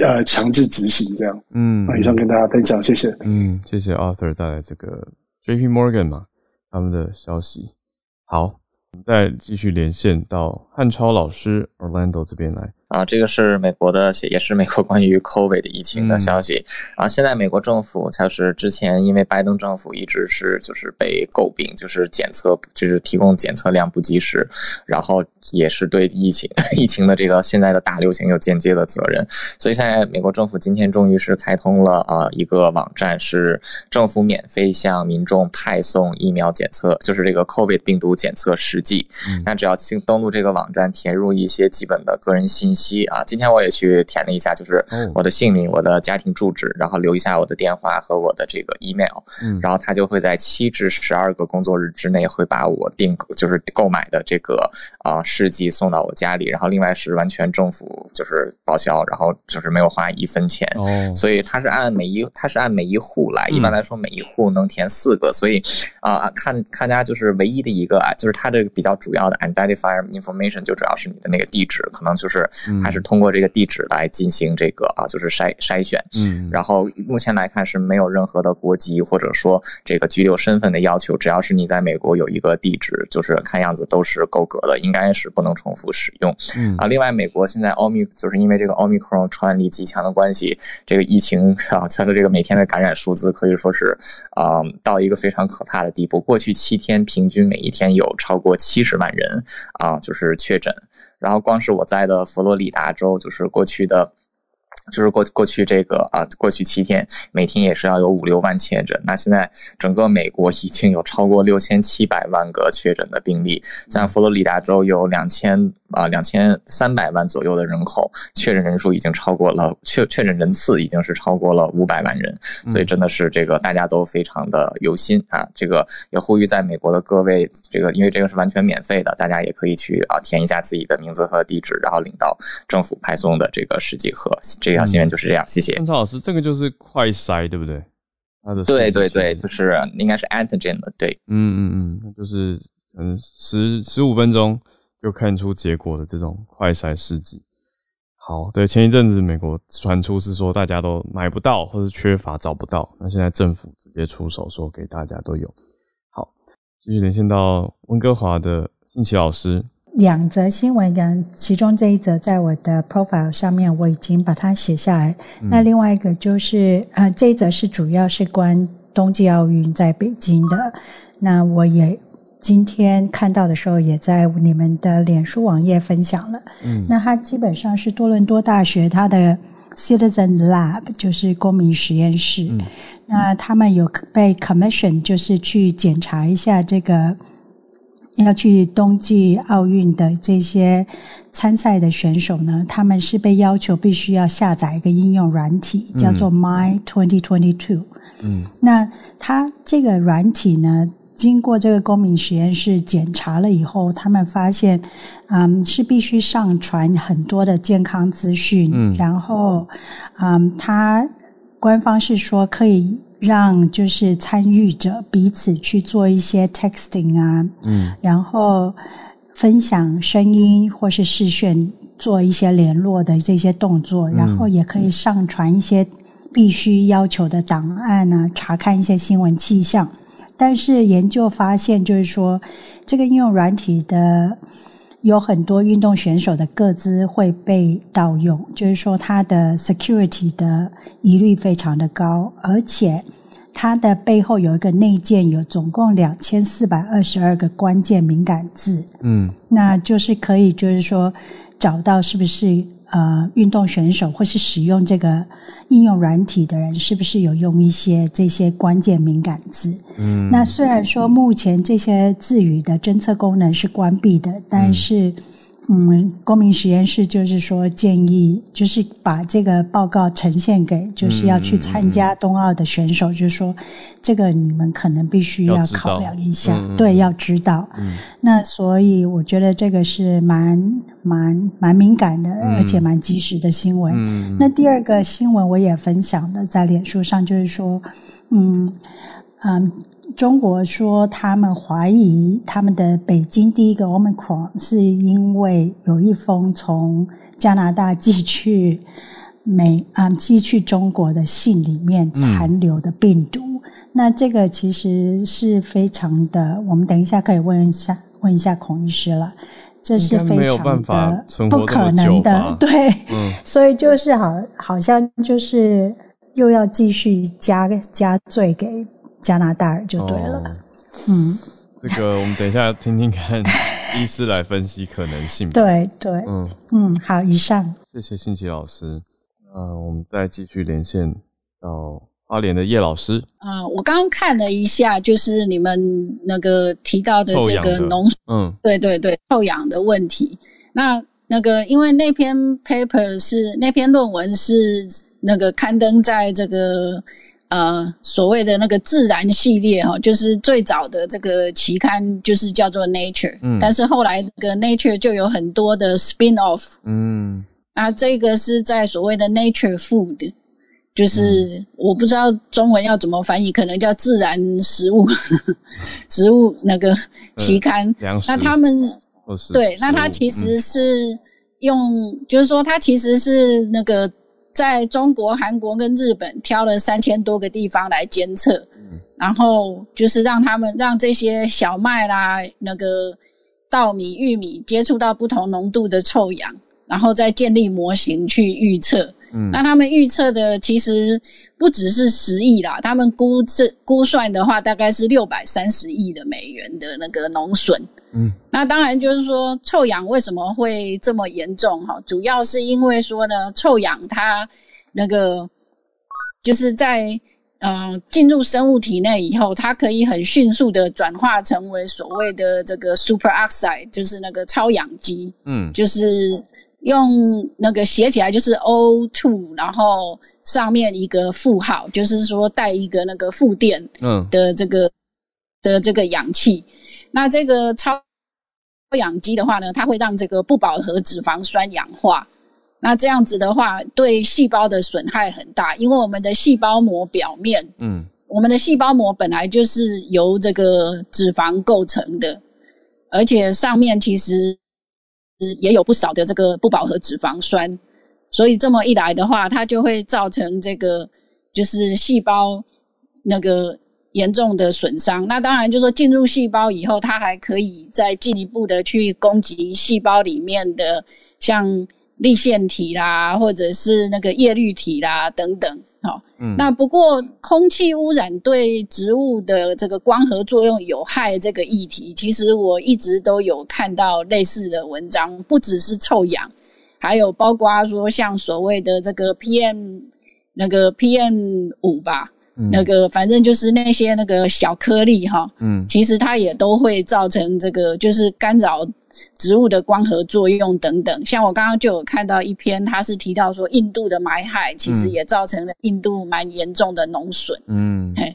呃，强制执行这样，嗯，以上跟大家分享，谢谢，嗯，谢谢 Arthur 带来这个 J.P. Morgan 嘛，他们的消息，好。我们再继续连线到汉超老师 Orlando 这边来啊，这个是美国的，也是美国关于 COVID 的疫情的消息啊。现在美国政府就是之前因为拜登政府一直是就是被诟病，就是检测就是提供检测量不及时，然后也是对疫情 疫情的这个现在的大流行有间接的责任。所以现在美国政府今天终于是开通了啊一个网站，是政府免费向民众派送疫苗检测，就是这个 COVID 病毒检测实。那只要登登录这个网站，填入一些基本的个人信息。息啊。今天我也去填了一下，就是我的姓名、我的家庭住址，然后留一下我的电话和我的这个 email，然后他就会在七至十二个工作日之内会把我订就是购买的这个啊试剂送到我家里，然后另外是完全政府就是报销，然后就是没有花一分钱，所以他是按每一他是按每一户来，一般来说每一户能填四个，所以啊看看家就是唯一的一个啊，就是他这个比较主要的 identifier information 就主要是你的那个地址，可能就是还是通过这个地址来进行这个啊就是筛筛选，嗯，然后目前来看是没有任何的国籍或者说这个居留身份的要求，只要是你在美国有一个地址，就是看样子都是够格的，应该是不能重复使用，嗯。啊，另外美国现在奥密就是因为这个奥密克戎传染力极强的关系，这个疫情啊，它的这个每天的感染数字可以说是啊到一个非常可怕的地步，过去七天平均每一天有超过七十万人啊就是确诊，然后光是我在的佛罗里达州，就是过去的。就是过过去这个啊，过去七天每天也是要有五六万确诊。那现在整个美国已经有超过六千七百万个确诊的病例，像佛罗里达州有两千啊两千三百万左右的人口，确诊人数已经超过了确确诊人次已经是超过了五百万人，所以真的是这个大家都非常的有心啊。这个也呼吁在美国的各位，这个因为这个是完全免费的，大家也可以去啊填一下自己的名字和地址，然后领到政府派送的这个试剂盒。这条新闻就是这样，谢谢。陈超老师，这个就是快筛，对不对？对对对，就是应该是 antigen 的，对，嗯嗯嗯，就是嗯十十五分钟就看出结果的这种快筛试剂。好，对，前一阵子美国传出是说大家都买不到或者缺乏找不到，那现在政府直接出手说给大家都有。好，继续连线到温哥华的信奇老师。两则新闻，讲其中这一则在我的 profile 上面我已经把它写下来。那另外一个就是，呃，这一则是主要是关冬季奥运在北京的。那我也今天看到的时候，也在你们的脸书网页分享了。嗯，那它基本上是多伦多大学它的 Citizen Lab，就是公民实验室。那他们有被 commission，就是去检查一下这个。要去冬季奥运的这些参赛的选手呢，他们是被要求必须要下载一个应用软体，叫做 My Twenty Twenty Two。嗯，那它这个软体呢，经过这个公民实验室检查了以后，他们发现，嗯，是必须上传很多的健康资讯。嗯，然后，嗯，他官方是说可以。让就是参与者彼此去做一些 texting 啊，嗯，然后分享声音或是视讯，做一些联络的这些动作，然后也可以上传一些必须要求的档案呢，查看一些新闻气象。但是研究发现，就是说这个应用软体的。有很多运动选手的个资会被盗用，就是说它的 security 的疑虑非常的高，而且它的背后有一个内建，有总共两千四百二十二个关键敏感字，嗯，那就是可以就是说找到是不是呃运动选手或是使用这个。应用软体的人是不是有用一些这些关键敏感字？嗯，那虽然说目前这些字语的侦测功能是关闭的，但是。嗯，公民实验室就是说建议，就是把这个报告呈现给就是要去参加冬奥的选手，就是说这个你们可能必须要考量一下，对，要知道。那所以我觉得这个是蛮蛮蛮敏感的，而且蛮及时的新闻。那第二个新闻我也分享的在脸书上，就是说，嗯嗯。中国说，他们怀疑他们的北京第一个 Omicron 是因为有一封从加拿大寄去美啊寄去中国的信里面残留的病毒。那这个其实是非常的，我们等一下可以问一下问一下孔医师了。这是非常的不可能的，对，所以就是好，好像就是又要继续加加罪给。加拿大就对了，嗯，这个我们等一下听听看，医师来分析可能性。对对，嗯嗯，好，以上，谢谢信奇老师。那我们再继续连线到花莲的叶老师。啊，我刚刚看了一下，就是你们那个提到的这个农，嗯，对对对，臭氧的问题。那那个因为那篇 paper 是那篇论文是那个刊登在这个呃所谓的那个自然系列哈，就是最早的这个期刊就是叫做 Nature，嗯，但是后来这个 Nature 就有很多的 spin off，嗯，那这个是在所谓的 Nature Food。就是我不知道中文要怎么翻译，可能叫自然食物，食物那个期刊。那他们对，那他其实是用，就是说他其实是那个在中国、韩国跟日本挑了三千多个地方来监测，然后就是让他们让这些小麦啦、那个稻米、玉米接触到不同浓度的臭氧，然后再建立模型去预测。那他们预测的其实不只是十亿啦，他们估这估算的话，大概是六百三十亿的美元的那个农损。嗯，那当然就是说臭氧为什么会这么严重哈？主要是因为说呢，臭氧它那个就是在嗯进入生物体内以后，它可以很迅速的转化成为所谓的这个 superoxide，就是那个超氧基。嗯，就是。用那个写起来就是 O two，然后上面一个负号，就是说带一个那个负电的这个的这个氧气。那这个超氧机的话呢，它会让这个不饱和脂肪酸氧化。那这样子的话，对细胞的损害很大，因为我们的细胞膜表面，嗯，我们的细胞膜本来就是由这个脂肪构成的，而且上面其实。也有不少的这个不饱和脂肪酸，所以这么一来的话，它就会造成这个就是细胞那个严重的损伤。那当然就说进入细胞以后，它还可以再进一步的去攻击细胞里面的像立腺体啦，或者是那个叶绿体啦等等。那不过空气污染对植物的这个光合作用有害这个议题，其实我一直都有看到类似的文章，不只是臭氧，还有包括说像所谓的这个 PM 那个 PM 五吧，那个反正就是那些那个小颗粒哈，嗯，其实它也都会造成这个就是干扰。植物的光合作用等等，像我刚刚就有看到一篇，它是提到说印度的霾害其实也造成了印度蛮严重的农损。嗯，嘿，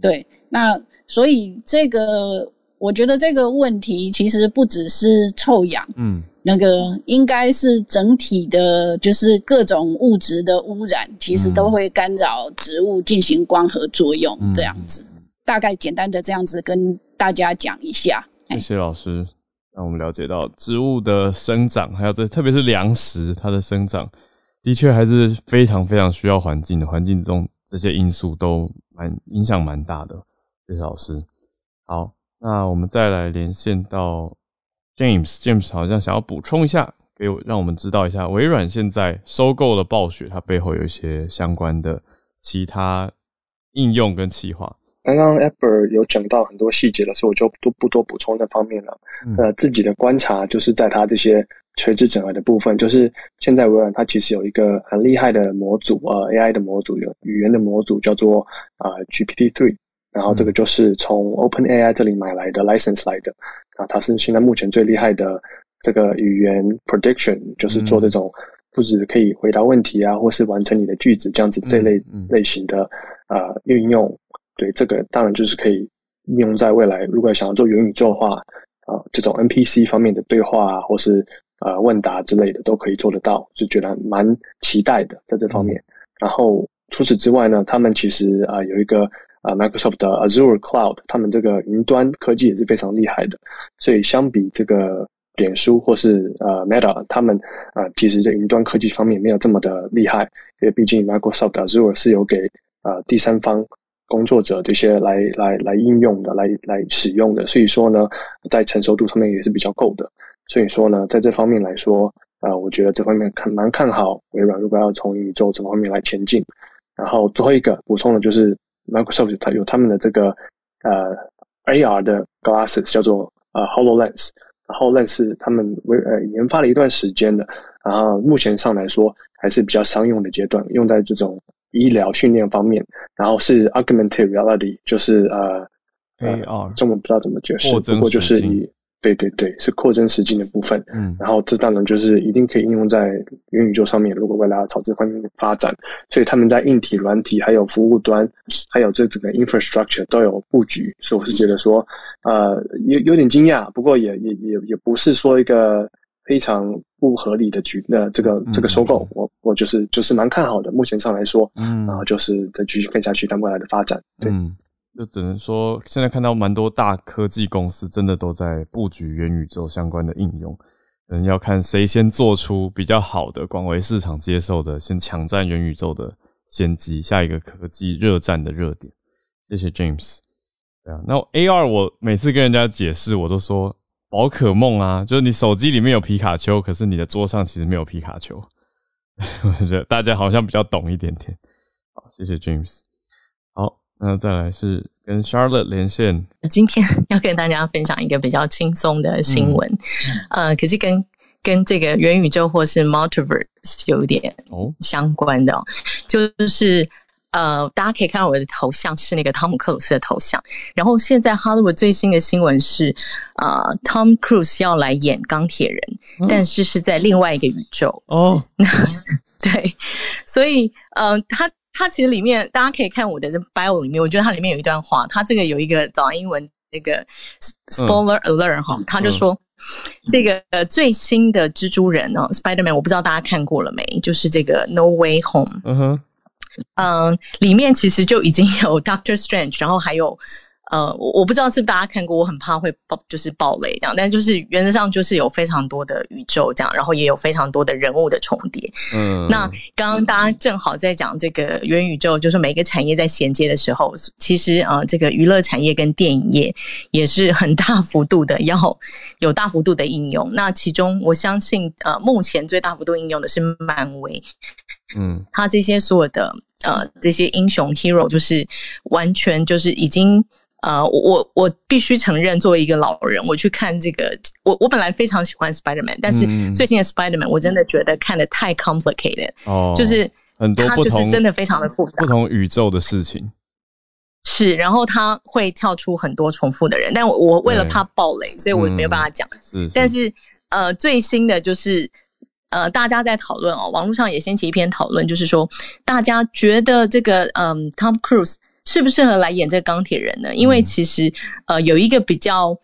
对，那所以这个我觉得这个问题其实不只是臭氧，嗯，那个应该是整体的，就是各种物质的污染，其实都会干扰植物进行光合作用这样子。大概简单的这样子跟大家讲一下。谢谢老师。让我们了解到植物的生长，还有这特别是粮食它的生长，的确还是非常非常需要环境的。环境中这些因素都蛮影响蛮大的。谢谢老师。好，那我们再来连线到 James，James 好像想要补充一下，给我让我们知道一下，微软现在收购了暴雪，它背后有一些相关的其他应用跟企划。刚刚 Apple 有讲到很多细节了，所以我就都不多补充那方面了。呃，自己的观察就是在它这些垂直整合的部分，就是现在微软它其实有一个很厉害的模组，呃，AI 的模组，有语言的模组叫做啊 GPT Three，然后这个就是从 OpenAI 这里买来的 license 来的，啊，它是现在目前最厉害的这个语言 prediction，就是做这种不止可以回答问题啊，或是完成你的句子这样子这类类型的呃运用。对，这个当然就是可以应用在未来。如果想要做元宇宙的话，啊，这种 NPC 方面的对话啊，或是呃问答之类的，都可以做得到，就觉得蛮期待的在这方面。然后除此之外呢，他们其实啊有一个啊 Microsoft 的 Azure Cloud，他们这个云端科技也是非常厉害的。所以相比这个脸书或是呃 Meta，他们啊其实在云端科技方面没有这么的厉害，因为毕竟 Microsoft Azure 是有给啊第三方。工作者这些来来来应用的，来来使用的，所以说呢，在成熟度上面也是比较够的。所以说呢，在这方面来说，啊，我觉得这方面看蛮看好微软，如果要从宇宙这方面来前进。然后最后一个补充的就是 Microsoft 它有他们的这个呃 AR 的 glasses 叫做呃 Hololens，然后 Lens 是他们为呃研发了一段时间的，然后目前上来说还是比较商用的阶段，用在这种。医疗训练方面，然后是 augmented reality，就是呃，AR，中文不知道怎么解释，不过就是以对对对，是扩增实境的部分。嗯，然后这当然就是一定可以应用在元宇宙上面。如果未来要朝这方面发展，所以他们在硬体、软体，还有服务端，还有这整个 infrastructure 都有布局。所以我是觉得说，呃，有有点惊讶，不过也也也也不是说一个非常不合理的局那这个这个收购，我我就是就是蛮看好的。目前上来说，嗯，然后就是再继续看下去，它未来的发展，对。就只能说，现在看到蛮多大科技公司真的都在布局元宇宙相关的应用，嗯，要看谁先做出比较好的、广为市场接受的，先抢占元宇宙的先机，下一个科技热战的热点。谢谢 James。对啊，那 AR 我每次跟人家解释，我都说宝可梦啊，就是你手机里面有皮卡丘，可是你的桌上其实没有皮卡丘。我觉得大家好像比较懂一点点。好，谢谢 James。那再来是跟 Charlotte 连线。今天 要跟大家分享一个比较轻松的新闻，呃，可是跟跟这个元宇宙或是 Multiverse 有点相关的，就是呃，大家可以看到我的头像是那个汤姆克鲁斯的头像。然后现在 Hollywood 最新的新闻是，呃，Tom Cruise 要来演钢铁人，但是是在另外一个宇宙哦。那 对，所以呃，他。它其实里面大家可以看我的这 bio 里面，我觉得它里面有一段话，它这个有一个早安英文那个 spoiler alert 哈，他就说这个最新的蜘蛛人哦，Spiderman，我不知道大家看过了没，就是这个 No Way Home，嗯哼，嗯，里面其实就已经有 Doctor Strange，然后还有。呃，我我不知道是不是大家看过，我很怕会爆，就是爆雷这样。但就是原则上就是有非常多的宇宙这样，然后也有非常多的人物的重叠。嗯，那刚刚大家正好在讲这个元宇宙，就是每个产业在衔接的时候，其实啊，这个娱乐产业跟电影业也是很大幅度的要有大幅度的应用。那其中我相信，呃，目前最大幅度应用的是漫威。嗯，他这些所有的呃这些英雄 hero，就是完全就是已经。呃，我我必须承认，作为一个老人，我去看这个，我我本来非常喜欢 Spider-Man，但是最近的 Spider-Man 我真的觉得看的太 complicated，哦，就是很多不同，真的非常的复杂，不同宇宙的事情是，然后他会跳出很多重复的人，但我我为了怕暴雷，所以我没有办法讲。但是呃，最新的就是呃，大家在讨论哦，网络上也掀起一篇讨论，就是说大家觉得这个嗯，Tom Cruise。适不适合来演这个钢铁人呢？因为其实呃有一个比较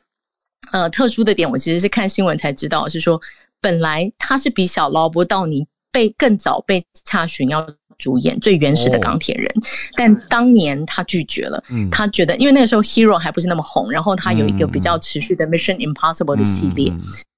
呃特殊的点，我其实是看新闻才知道，是说本来他是比小劳勃道尼被更早被查询要主演最原始的钢铁人，但当年他拒绝了，他觉得因为那个时候 Hero 还不是那么红，然后他有一个比较持续的 Mission Impossible 的系列，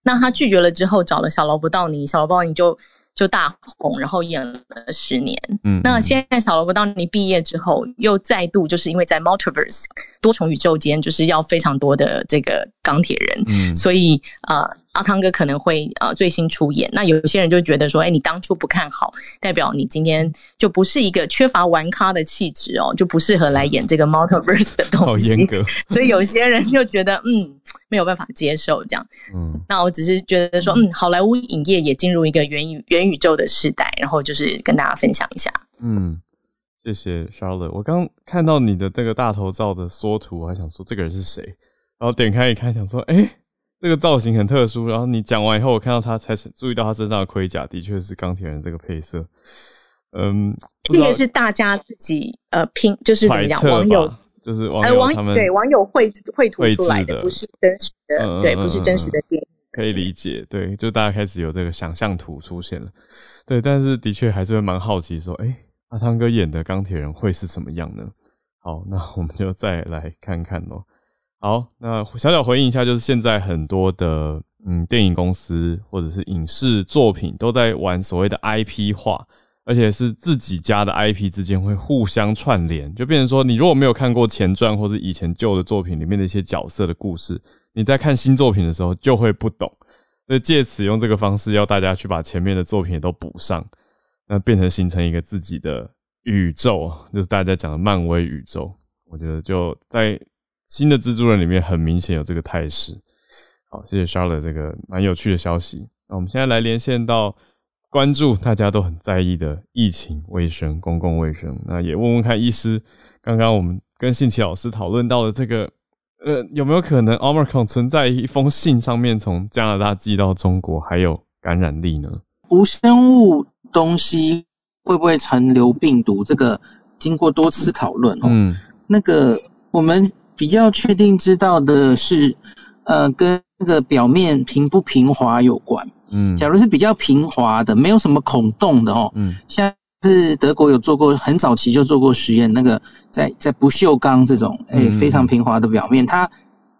那他拒绝了之后找了小劳勃道尼，小劳勃道尼就。就大红，然后演了十年。嗯，那现在小萝卜当你毕业之后，又再度就是因为在 Multiverse 多重宇宙间，就是要非常多的这个钢铁人。嗯，所以呃。阿汤哥可能会呃最新出演，那有些人就觉得说，哎，你当初不看好，代表你今天就不是一个缺乏玩咖的气质哦，就不适合来演这个 Multiverse 的东西。好严格，所以有些人就觉得嗯没有办法接受这样。嗯，那我只是觉得说，嗯，好莱坞影业也进入一个元宇元宇宙的时代，然后就是跟大家分享一下。嗯，谢谢 Charlotte。我刚看到你的这个大头照的缩图，我还想说这个人是谁，然后点开一看，想说，哎。这个造型很特殊，然后你讲完以后，我看到他才是注意到他身上的盔甲，的确是钢铁人这个配色。嗯，这个是大家自己呃拼，就是怎么讲，网友就是网友他们对网友绘绘图出来的，不是真实的，对，不是真实的电影。可以理解，对，就大家开始有这个想象图出现了，对，但是的确还是会蛮好奇，说，哎，阿汤哥演的钢铁人会是什么样呢？好，那我们就再来看看咯。好，那小小回应一下，就是现在很多的嗯电影公司或者是影视作品都在玩所谓的 IP 化，而且是自己家的 IP 之间会互相串联，就变成说你如果没有看过前传或者以前旧的作品里面的一些角色的故事，你在看新作品的时候就会不懂，那借此用这个方式要大家去把前面的作品也都补上，那变成形成一个自己的宇宙，就是大家讲的漫威宇宙，我觉得就在。新的蜘蛛人里面很明显有这个态势。好，谢谢 Charlotte 这个蛮有趣的消息。那我们现在来连线到关注大家都很在意的疫情卫生、公共卫生。那也问问看医师，刚刚我们跟信奇老师讨论到的这个呃，有没有可能 Omicron 存在一封信上面从加拿大寄到中国还有感染力呢？无生物东西会不会传流病毒？这个经过多次讨论哦，嗯，那个我们比较确定知道的是，呃，跟那个表面平不平滑有关。嗯，假如是比较平滑的，没有什么孔洞的哦，嗯，像是德国有做过很早期就做过实验，那个在在不锈钢这种诶非常平滑的表面，它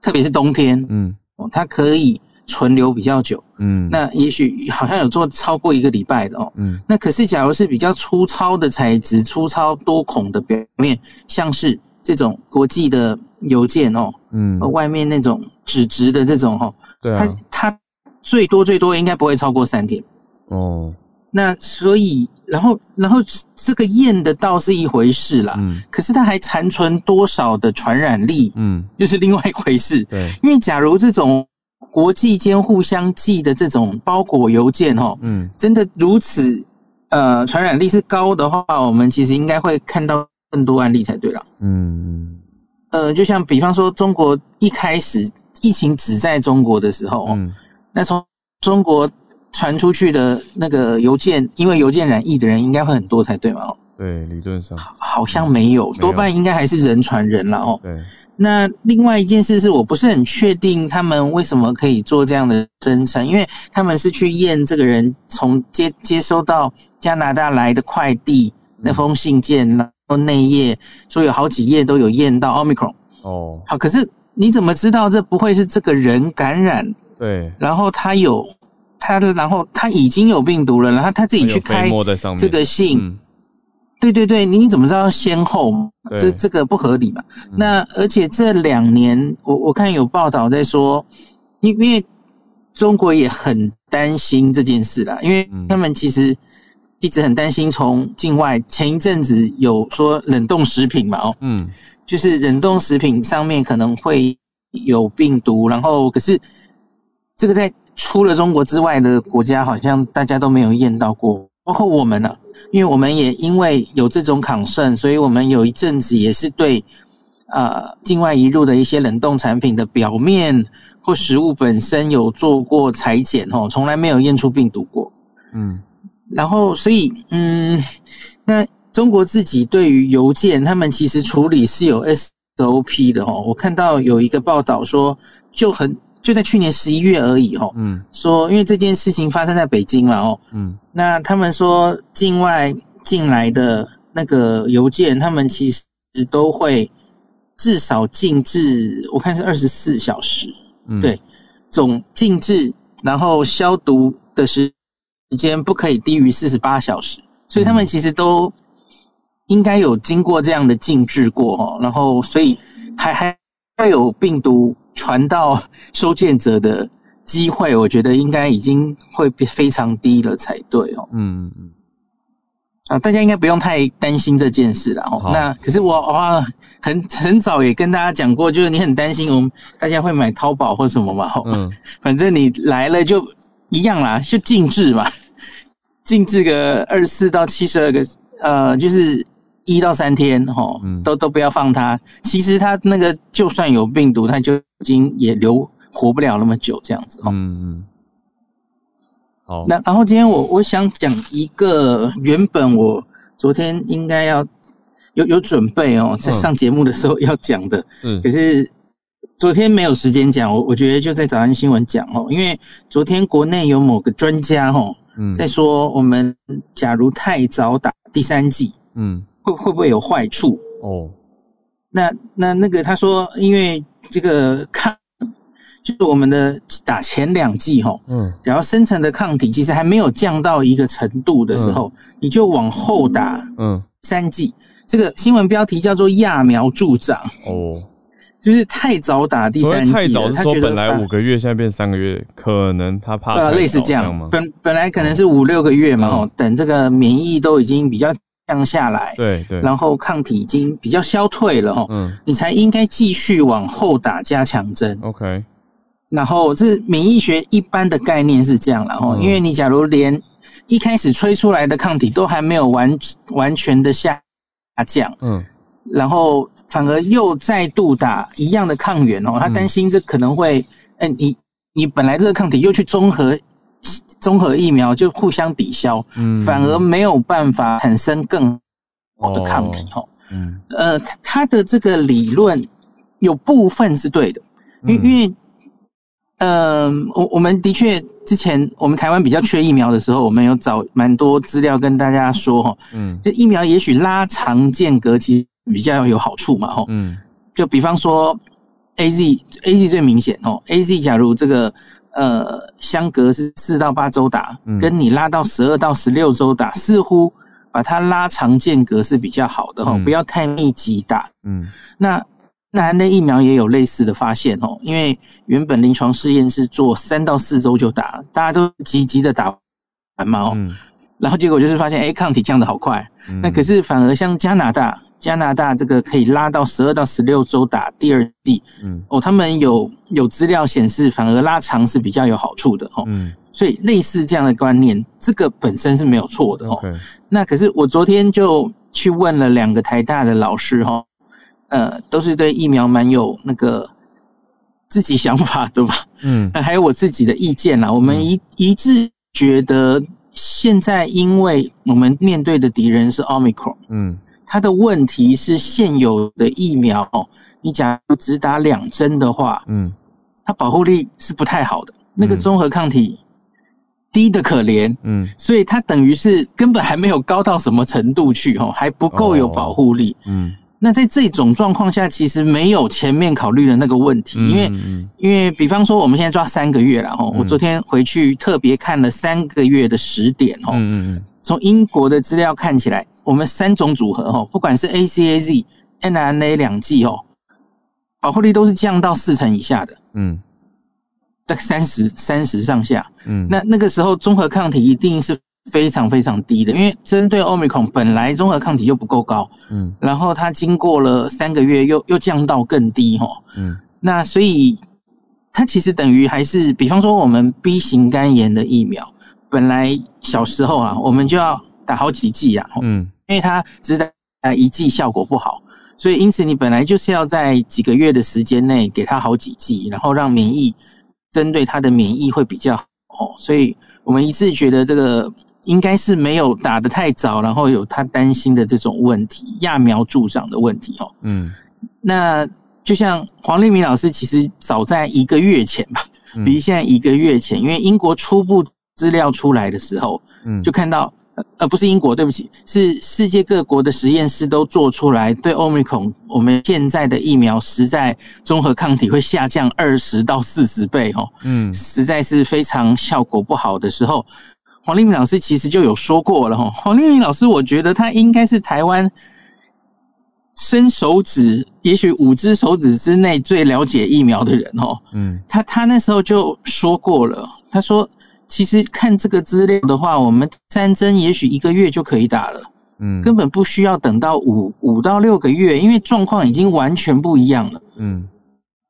特别是冬天，嗯，哦，它可以。存留比较久，嗯，那也许好像有做超过一个礼拜的哦，嗯，那可是假如是比较粗糙的材质、粗糙多孔的表面，像是这种国际的邮件哦，嗯，外面那种纸质的这种哦，对它它最多最多应该不会超过三天，哦，那所以然后然后这个验的倒是一回事啦，嗯，可是它还残存多少的传染力，嗯，又是另外一回事，对，因为假如这种。国际间互相寄的这种包裹邮件，哦，嗯，真的如此，呃，传染力是高的话，我们其实应该会看到更多案例才对了。嗯，呃，就像比方说，中国一开始疫情只在中国的时候，嗯，那从中国传出去的那个邮件，因为邮件染疫的人应该会很多才对嘛？对，理论上好像没有，多半应该还是人传人了哦。对。那另外一件事是我不是很确定他们为什么可以做这样的声称，因为他们是去验这个人从接接收到加拿大来的快递那封信件，内页说有好几页都有验到奥密克戎。哦。好，可是你怎么知道这不会是这个人感染？对。然后他有他的，然后他已经有病毒了，然后他自己去开这个信。对对对，你怎么知道先后？这这个不合理嘛？那而且这两年，我我看有报道在说，因因为中国也很担心这件事啦，因为他们其实一直很担心从境外。前一阵子有说冷冻食品嘛，哦，嗯，就是冷冻食品上面可能会有病毒，然后可是这个在除了中国之外的国家，好像大家都没有验到过，包括我们呢。因为我们也因为有这种抗胜，所以我们有一阵子也是对呃境外移入的一些冷冻产品的表面或食物本身有做过裁剪哦，从来没有验出病毒过。嗯，然后所以嗯，那中国自己对于邮件，他们其实处理是有 SOP 的哦。我看到有一个报道说，就很。就在去年十一月而已，哦，嗯，说因为这件事情发生在北京嘛，哦，嗯，那他们说境外进来的那个邮件，他们其实都会至少静置，我看是二十四小时，嗯，对，总静置，然后消毒的时间不可以低于四十八小时，所以他们其实都应该有经过这样的静置过，哦，然后所以还还会有病毒。传到收件者的机会，我觉得应该已经会非常低了才对哦。嗯嗯啊，大家应该不用太担心这件事了哦。那可是我哇，很很早也跟大家讲过，就是你很担心我们大家会买淘宝或什么嘛。嗯，反正你来了就一样啦，就静置嘛，静置个二十四到七十二个，呃，就是。一到三天，哈，都都不要放它。其实它那个就算有病毒，它就已经也留活不了那么久，这样子，哈。嗯嗯。好，那然后今天我我想讲一个原本我昨天应该要有有准备哦，在上节目的时候要讲的，嗯，可是昨天没有时间讲，我我觉得就在早安新闻讲哦，因为昨天国内有某个专家哈，嗯，再说我们假如太早打第三剂，嗯。会会不会有坏处？哦，那那那个他说，因为这个抗，就是我们的打前两剂哈，嗯，然后生成的抗体其实还没有降到一个程度的时候，你就往后打，嗯，三剂。这个新闻标题叫做“揠苗助长”，哦，就是太早打第三剂，太早是说本来五个月，现在变三个月，可能他怕呃类似这样吗？本本来可能是五六个月嘛，哦，等这个免疫都已经比较。降下来，对对，然后抗体已经比较消退了哦，嗯，你才应该继续往后打加强针，OK。然后这免疫学一般的概念是这样了哦，因为你假如连一开始吹出来的抗体都还没有完完全的下降，嗯，然后反而又再度打一样的抗原哦，他担心这可能会，哎，你你本来这个抗体又去综合综合疫苗就互相抵消，嗯，反而没有办法产生更好的抗体哦，嗯，呃，他的这个理论有部分是对的，因因为。嗯，我我们的确之前我们台湾比较缺疫苗的时候，我们有找蛮多资料跟大家说哈，嗯，就疫苗也许拉长间隔其实比较有好处嘛，哈，嗯，就比方说 A Z A Z 最明显哦，A Z 假如这个呃相隔是四到八周打，跟你拉到十二到十六周打，似乎把它拉长间隔是比较好的哈，不要太密集打，嗯，那。那那疫苗也有类似的发现哦，因为原本临床试验是做三到四周就打，大家都积极的打完嘛哦，然后结果就是发现，哎，抗体降的好快。那可是反而像加拿大，加拿大这个可以拉到十二到十六周打第二剂，嗯，哦，他们有有资料显示，反而拉长是比较有好处的哦。嗯，所以类似这样的观念，这个本身是没有错的哦。那可是我昨天就去问了两个台大的老师哈。呃，都是对疫苗蛮有那个自己想法的吧？嗯，还有我自己的意见啦。我们一一致觉得，现在因为我们面对的敌人是奥密克戎，嗯，它的问题是现有的疫苗，你假如只打两针的话，嗯，它保护力是不太好的，那个综合抗体低的可怜，嗯，所以它等于是根本还没有高到什么程度去，哦，还不够有保护力，嗯。那在这种状况下，其实没有前面考虑的那个问题，因为因为比方说我们现在抓三个月了哈，我昨天回去特别看了三个月的时点哈，从英国的资料看起来，我们三种组合哦，不管是 A C A Z N N A 两剂哦，保护力都是降到四成以下的，嗯，在三十三十上下，嗯，那那个时候综合抗体一定是。非常非常低的，因为针对 Omicron 本来综合抗体就不够高，嗯，然后它经过了三个月又又降到更低哦，嗯，那所以它其实等于还是，比方说我们 B 型肝炎的疫苗，本来小时候啊，我们就要打好几剂啊，嗯，因为它只打一剂效果不好，所以因此你本来就是要在几个月的时间内给它好几剂，然后让免疫针对它的免疫会比较好，所以我们一致觉得这个。应该是没有打得太早，然后有他担心的这种问题，揠苗助长的问题哦。嗯，那就像黄立明老师，其实早在一个月前吧，比现在一个月前，因为英国初步资料出来的时候，嗯，就看到，呃，不是英国，对不起，是世界各国的实验室都做出来，对 Omicron，我们现在的疫苗实在综合抗体会下降二十到四十倍哦，嗯，实在是非常效果不好的时候。黄立明老师其实就有说过了哈，黄立明老师，我觉得他应该是台湾伸手指，也许五只手指之内最了解疫苗的人哦。嗯，他他那时候就说过了，他说其实看这个资料的话，我们三针也许一个月就可以打了，嗯，根本不需要等到五五到六个月，因为状况已经完全不一样了。嗯，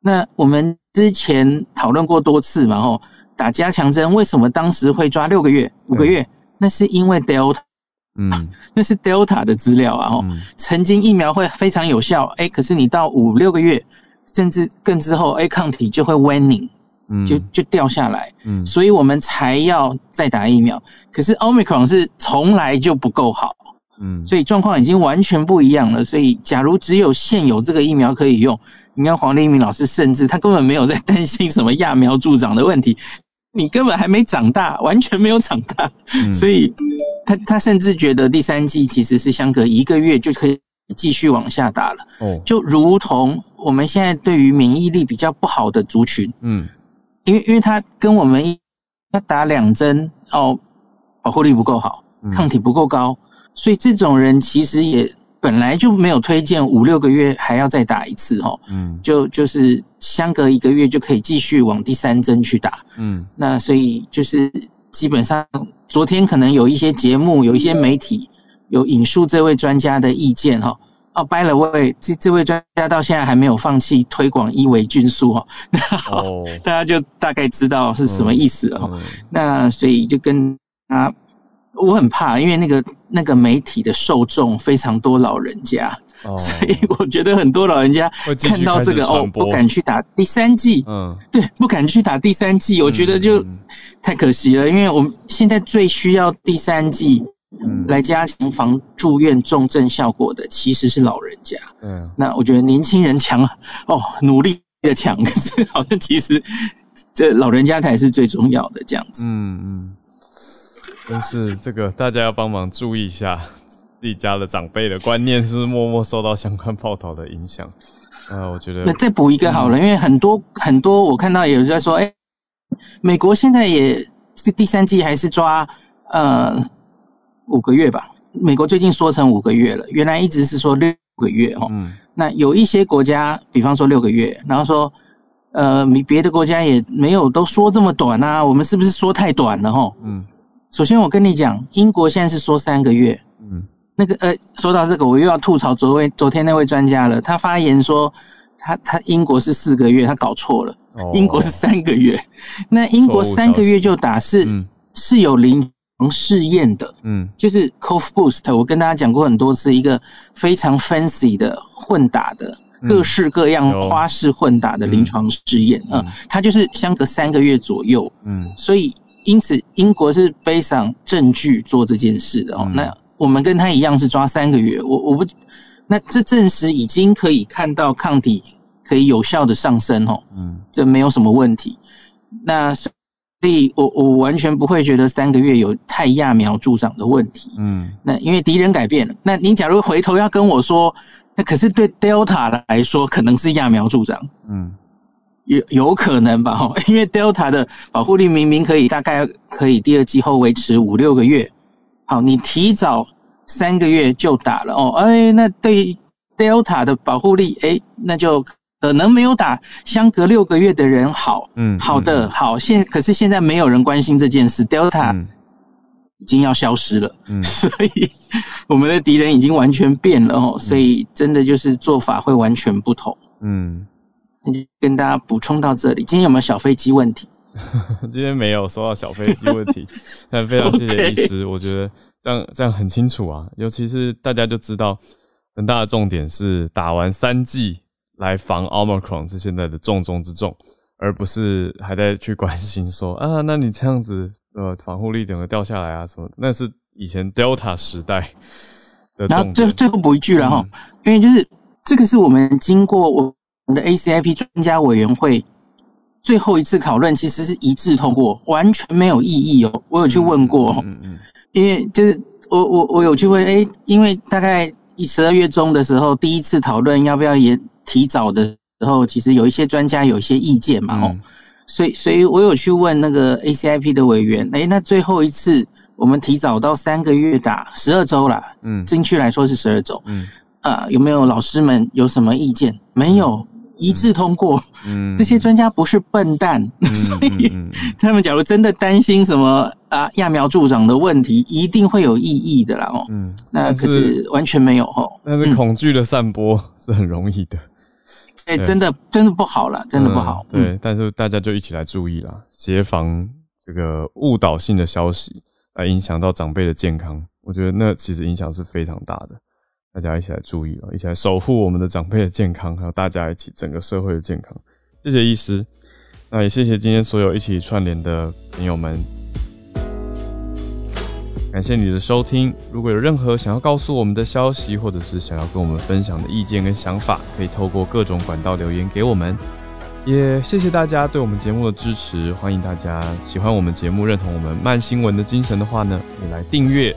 那我们之前讨论过多次嘛，吼。打加强针为什么当时会抓六个月、五个月？那是因为 Delta，嗯，那是 Delta 的资料啊。哦，曾经疫苗会非常有效，哎，可是你到五六个月，甚至更之后，哎，抗体就会 waning，嗯，就就掉下来，嗯，所以我们才要再打疫苗。可是 Omicron 是从来就不够好，嗯，所以状况已经完全不一样了。所以，假如只有现有这个疫苗可以用。你看黄立明老师，甚至他根本没有在担心什么揠苗助长的问题，你根本还没长大，完全没有长大，所以他他甚至觉得第三季其实是相隔一个月就可以继续往下打了。哦，就如同我们现在对于免疫力比较不好的族群，嗯，因为因为他跟我们要打两针哦，保护力不够好，抗体不够高，所以这种人其实也。本来就没有推荐五六个月还要再打一次哈，嗯，就就是相隔一个月就可以继续往第三针去打，嗯，那所以就是基本上昨天可能有一些节目有一些媒体有引述这位专家的意见哈，哦，掰了位这这位专家到现在还没有放弃推广伊维菌素哈，哦，大家就大概知道是什么意思了哈，那所以就跟他。我很怕，因为那个那个媒体的受众非常多老人家，所以我觉得很多老人家看到这个哦，不敢去打第三季。嗯，对，不敢去打第三季，我觉得就太可惜了，因为我们现在最需要第三季来加强防住院重症效果的，其实是老人家。嗯，那我觉得年轻人强哦，努力的强，可是好像其实这老人家才是最重要的这样子。嗯嗯。但是这个大家要帮忙注意一下自己家的长辈的观念，是不是默默受到相关报道的影响？呃，我觉得那再补一个好了，因为很多很多我看到有人在说，哎，美国现在也第三季还是抓呃五个月吧？美国最近说成五个月了，原来一直是说六个月哦。嗯。那有一些国家，比方说六个月，然后说呃，别的国家也没有都说这么短啊，我们是不是说太短了？哈。嗯。首先，我跟你讲，英国现在是说三个月。嗯，那个呃，说到这个，我又要吐槽昨位昨天那位专家了。他发言说，他他英国是四个月，他搞错了。哦，英国是三个月。那英国三个月就打是是有临床试验的。嗯，就是 Cov Boost，我跟大家讲过很多次，一个非常 fancy 的混打的各式各样花式混打的临床试验。嗯，它就是相隔三个月左右。嗯，所以。因此，英国是背上证据做这件事的哦。那我们跟他一样是抓三个月。我我不，那这证实已经可以看到抗体可以有效的上升哦。嗯，这没有什么问题。那所以，我我完全不会觉得三个月有太揠苗助长的问题。嗯，那因为敌人改变了。那你假如回头要跟我说，那可是对 Delta 来说可能是揠苗助长。嗯。有有可能吧，哈，因为 Delta 的保护力明明可以大概可以第二季后维持五六个月，好，你提早三个月就打了哦，哎，那对 Delta 的保护力，哎，那就可能没有打相隔六个月的人好，嗯，好的，好，现可是现在没有人关心这件事，Delta 已经要消失了，嗯，所以我们的敌人已经完全变了哦，所以真的就是做法会完全不同，嗯。那就跟大家补充到这里。今天有没有小飞机问题？今天没有收到小飞机问题，但非常谢谢医师。我觉得这样这样很清楚啊，尤其是大家就知道很大的重点是打完三剂来防 Omicron 是现在的重中之重，而不是还在去关心说啊，那你这样子呃防护力整个掉下来啊什么？那是以前 Delta 时代的然后。最最后补一句了哈，因为就是这个是我们经过我们。的 ACIP 专家委员会最后一次讨论其实是一致通过，完全没有异议哦。我有去问过，嗯嗯，因为就是我我我有去问，哎，因为大概十二月中的时候第一次讨论要不要也提早的时候，其实有一些专家有一些意见嘛，哦，所以所以我有去问那个 ACIP 的委员，哎，那最后一次我们提早到三个月打十二周啦，嗯，精确来说是十二周，嗯，啊，有没有老师们有什么意见？没有。一致通过，嗯，这些专家不是笨蛋，所以他们假如真的担心什么啊揠苗助长的问题，一定会有异议的啦哦，嗯，那可是完全没有哦，但是恐惧的散播是很容易的，哎，真的真的不好了，真的不好，对，但是大家就一起来注意啦，协防这个误导性的消息来影响到长辈的健康，我觉得那其实影响是非常大的。大家一起来注意啊，一起来守护我们的长辈的健康，还有大家一起整个社会的健康。谢谢医师，那也谢谢今天所有一起串联的朋友们，感谢你的收听。如果有任何想要告诉我们的消息，或者是想要跟我们分享的意见跟想法，可以透过各种管道留言给我们。也谢谢大家对我们节目的支持，欢迎大家喜欢我们节目、认同我们慢新闻的精神的话呢，也来订阅。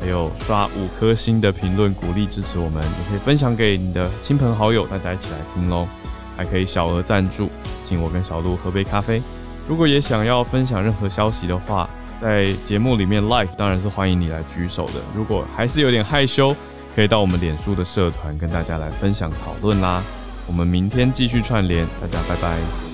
还有刷五颗星的评论鼓励支持我们，也可以分享给你的亲朋好友，大家一起来听喽。还可以小额赞助，请我跟小鹿喝杯咖啡。如果也想要分享任何消息的话，在节目里面，life 当然是欢迎你来举手的。如果还是有点害羞，可以到我们脸书的社团跟大家来分享讨论啦。我们明天继续串联，大家拜拜。